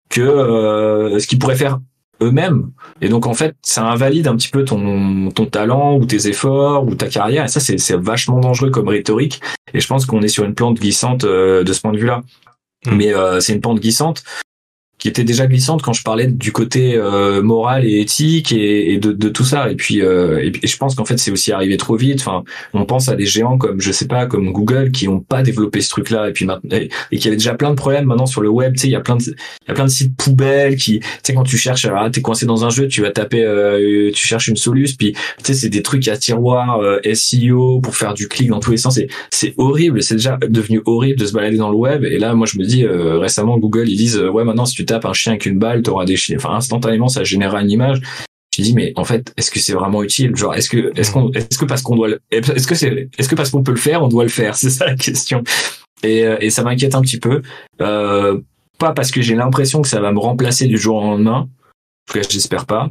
que euh, ce qu'ils pourraient faire eux-mêmes. Et donc en fait, ça invalide un petit peu ton ton talent ou tes efforts ou ta carrière. Et ça, c'est c'est vachement dangereux comme rhétorique. Et je pense qu'on est sur une plante glissante euh, de ce point de vue-là. Hmm. Mais euh, c'est une pente glissante qui était déjà glissante quand je parlais du côté euh, moral et éthique et, et de, de, tout ça. Et puis, euh, et, je pense qu'en fait, c'est aussi arrivé trop vite. Enfin, on pense à des géants comme, je sais pas, comme Google qui ont pas développé ce truc-là et puis maintenant, et, qui avait déjà plein de problèmes maintenant sur le web. Tu sais, il y a plein de, il y a plein de sites poubelles qui, tu sais, quand tu cherches, ah, t'es coincé dans un jeu, tu vas taper, euh, tu cherches une soluce, puis tu sais, c'est des trucs à tiroir euh, SEO pour faire du clic dans tous les sens. C'est, c'est horrible. C'est déjà devenu horrible de se balader dans le web. Et là, moi, je me dis récemment, Google, ils disent, ouais, maintenant, si tu tapes un chien avec balle, t'auras des instantanément, ça générera une image. Je dis, mais en fait, est-ce que c'est vraiment utile? Genre, est-ce que, est-ce qu'on, est-ce que parce qu'on doit, est-ce que c'est, est-ce que parce qu'on peut le faire, on doit le faire? [LAUGHS] C'est ça la question. Et, euh, et ça m'inquiète un petit peu. Euh, pas parce que j'ai l'impression que ça va me remplacer du jour au lendemain. En tout cas, j'espère pas.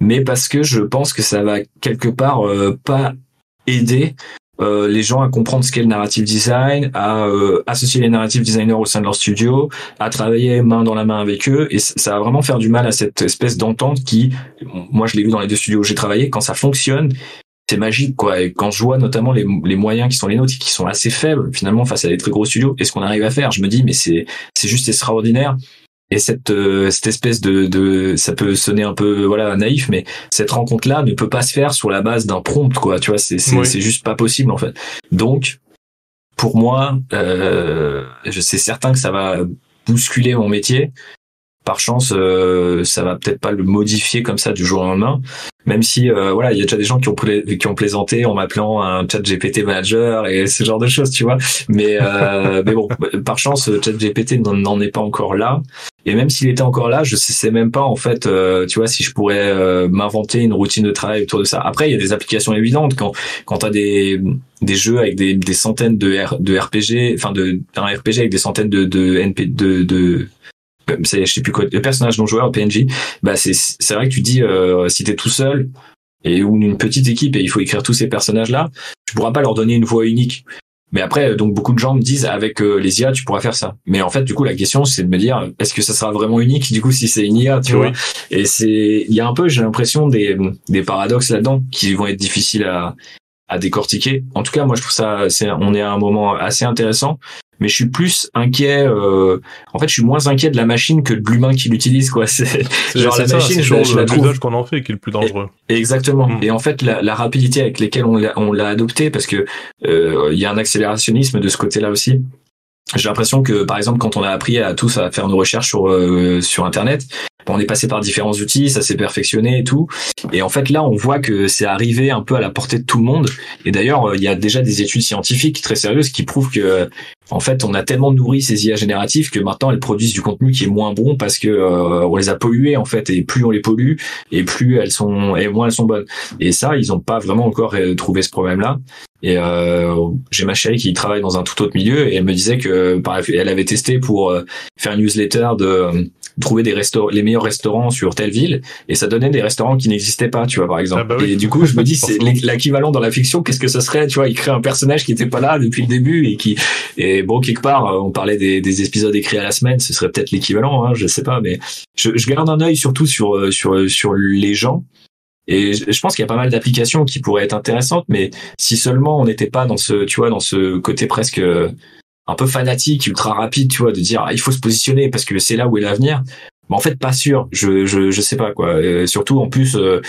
Mais parce que je pense que ça va quelque part euh, pas aider euh, les gens à comprendre ce qu'est le narrative design, à euh, associer les narrative designers au sein de leur studio, à travailler main dans la main avec eux. Et ça va vraiment faire du mal à cette espèce d'entente qui, moi je l'ai vu dans les deux studios où j'ai travaillé, quand ça fonctionne, c'est magique quoi. Et quand je vois notamment les, moyens qui sont les nôtres, qui sont assez faibles finalement face à des très gros studios, et ce qu'on arrive à faire, je me dis mais c'est c'est juste extraordinaire et cette euh, cette espèce de, de ça peut sonner un peu voilà naïf mais cette rencontre là ne peut pas se faire sur la base d'un prompt quoi tu vois c'est c'est c'est juste pas possible en fait donc pour moi euh, je sais certain que ça va bousculer mon métier par chance, euh, ça va peut-être pas le modifier comme ça du jour au lendemain. Même si, euh, voilà, il y a déjà des gens qui ont, qui ont plaisanté en m'appelant un chat GPT manager et ce genre de choses, tu vois. Mais, euh, [LAUGHS] mais bon, par chance, chat GPT n'en est pas encore là. Et même s'il était encore là, je sais même pas en fait, tu vois, si je pourrais m'inventer une routine de travail autour de ça. Après, il y a des applications évidentes quand quand t'as des des jeux avec des, des centaines de de RPG, enfin de un RPG avec des centaines de de NP de, de je sais plus quoi le personnage non joueur PNJ bah c'est c'est vrai que tu dis euh, si t'es tout seul et ou une petite équipe et il faut écrire tous ces personnages là tu pourras pas leur donner une voix unique mais après donc beaucoup de gens me disent avec euh, les IA tu pourras faire ça. Mais en fait du coup la question c'est de me dire est-ce que ça sera vraiment unique du coup si c'est une IA tu vois? Et c'est il y a un peu j'ai l'impression des des paradoxes là-dedans qui vont être difficiles à à décortiquer. En tout cas, moi, je trouve ça, c'est, on est à un moment assez intéressant mais je suis plus inquiet. Euh, en fait, je suis moins inquiet de la machine que de l'humain qui l'utilise, quoi. [LAUGHS] C'est genre la machine, je, je la trouve qu'on en fait qui est le plus dangereux. exactement. Mm. Et en fait, la, la rapidité avec laquelle on l'a, on l'a adopté, parce que euh, il y a un accélérationnisme de ce côté-là aussi. J'ai l'impression que, par exemple, quand on a appris à tous à faire nos recherches sur euh, sur Internet, on est passé par différents outils, ça s'est perfectionné et tout. Et en fait, là, on voit que c'est arrivé un peu à la portée de tout le monde. Et d'ailleurs, euh, il y a déjà des études scientifiques très sérieuses qui prouvent que, en fait, on a tellement nourri ces IA génératives que maintenant elles produisent du contenu qui est moins bon parce que euh, on les a polluées en fait. Et plus on les pollue, et plus elles sont, et moins elles sont bonnes. Et ça, ils n'ont pas vraiment encore euh, trouvé ce problème-là. Et euh, j'ai ma chérie qui travaille dans un tout autre milieu et elle me disait que elle avait testé pour faire une newsletter de trouver des restaurants, les meilleurs restaurants sur telle ville, et ça donnait des restaurants qui n'existaient pas, tu vois, par exemple. Ah bah et du coup, je me dis, c'est l'équivalent dans la fiction, qu'est-ce que ça serait, tu vois, il crée un personnage qui n'était pas là depuis le début et qui, et bon, quelque part, on parlait des, des épisodes écrits à la semaine, ce serait peut-être l'équivalent, hein, je sais pas, mais je, je garde un œil surtout sur, euh, sur, sur les gens. Et je pense qu'il y a pas mal d'applications qui pourraient être intéressantes, mais si seulement on n'était pas dans ce, tu vois, dans ce côté presque un peu fanatique, ultra rapide, tu vois, de dire ah, il faut se positionner parce que c'est là où est l'avenir. Mais en fait, pas sûr. Je je je sais pas quoi. surtout en plus, euh,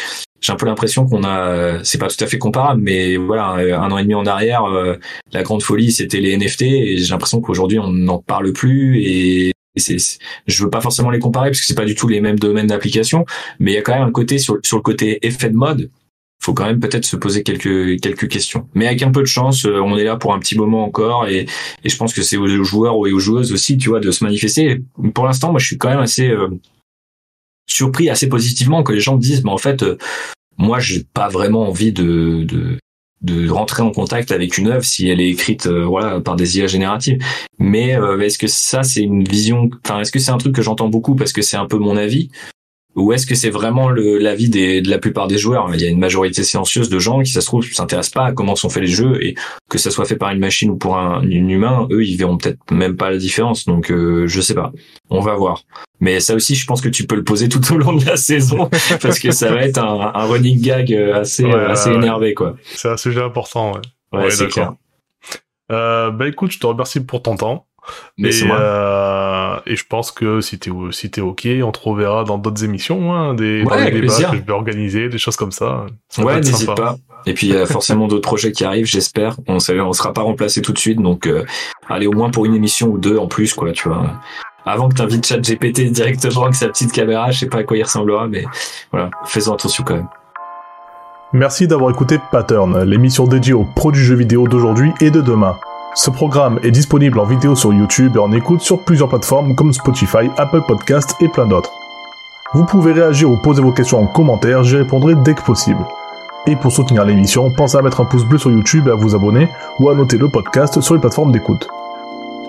j'ai un peu l'impression qu'on a, c'est pas tout à fait comparable, mais voilà, un an et demi en arrière, euh, la grande folie c'était les NFT et j'ai l'impression qu'aujourd'hui on n'en parle plus et c'est, je veux pas forcément les comparer parce que c'est pas du tout les mêmes domaines d'application, mais il y a quand même un côté sur, sur le côté effet de mode faut quand même peut-être se poser quelques quelques questions. Mais avec un peu de chance, euh, on est là pour un petit moment encore et, et je pense que c'est aux joueurs et aux joueuses aussi, tu vois, de se manifester. Pour l'instant, moi, je suis quand même assez euh, surpris, assez positivement que les gens disent, mais en fait, euh, moi, j'ai pas vraiment envie de, de de rentrer en contact avec une œuvre si elle est écrite voilà par des IA génératives mais est-ce que ça c'est une vision enfin est-ce que c'est un truc que j'entends beaucoup parce que c'est un peu mon avis? Ou est-ce que c'est vraiment l'avis de la plupart des joueurs? Il y a une majorité silencieuse de gens qui, ça se trouve, s'intéressent pas à comment sont faits les jeux et que ça soit fait par une machine ou pour un, humain, eux, ils verront peut-être même pas la différence. Donc, euh, je sais pas. On va voir. Mais ça aussi, je pense que tu peux le poser tout au long de la [LAUGHS] saison parce que ça va être un, running gag euh, assez, assez énervé, quoi. C'est un sujet important, ouais. Ouais, c'est clair. Euh, bah écoute, je te remercie pour ton temps. Mais euh, et je pense que si t'es si t'es ok, on te reverra dans d'autres émissions, hein, des, Ouais, dans des débats plaisir. que je vais organiser, des choses comme ça. Ouais, n'hésite pas. Et puis il y a forcément d'autres projets qui arrivent, j'espère. On ne on sera pas remplacé tout de suite, donc euh, allez au moins pour une émission ou deux en plus, quoi, tu vois. Avant que t'invites ChatGPT directement avec sa petite caméra, je sais pas à quoi il ressemblera, mais voilà, faisons attention quand même. Merci d'avoir écouté Pattern, l'émission dédiée aux produits jeux vidéo d'aujourd'hui et de demain. Ce programme est disponible en vidéo sur YouTube et en écoute sur plusieurs plateformes comme Spotify, Apple Podcasts et plein d'autres. Vous pouvez réagir ou poser vos questions en commentaire, j'y répondrai dès que possible. Et pour soutenir l'émission, pensez à mettre un pouce bleu sur YouTube et à vous abonner ou à noter le podcast sur les plateformes d'écoute.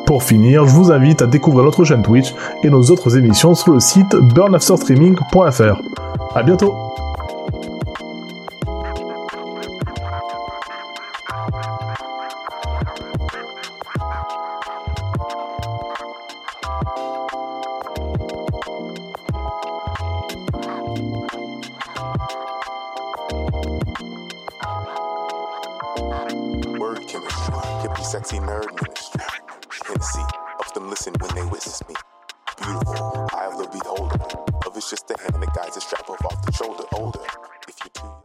Pour finir, je vous invite à découvrir notre chaîne Twitch et nos autres émissions sur le site burnafterstreaming.fr. À bientôt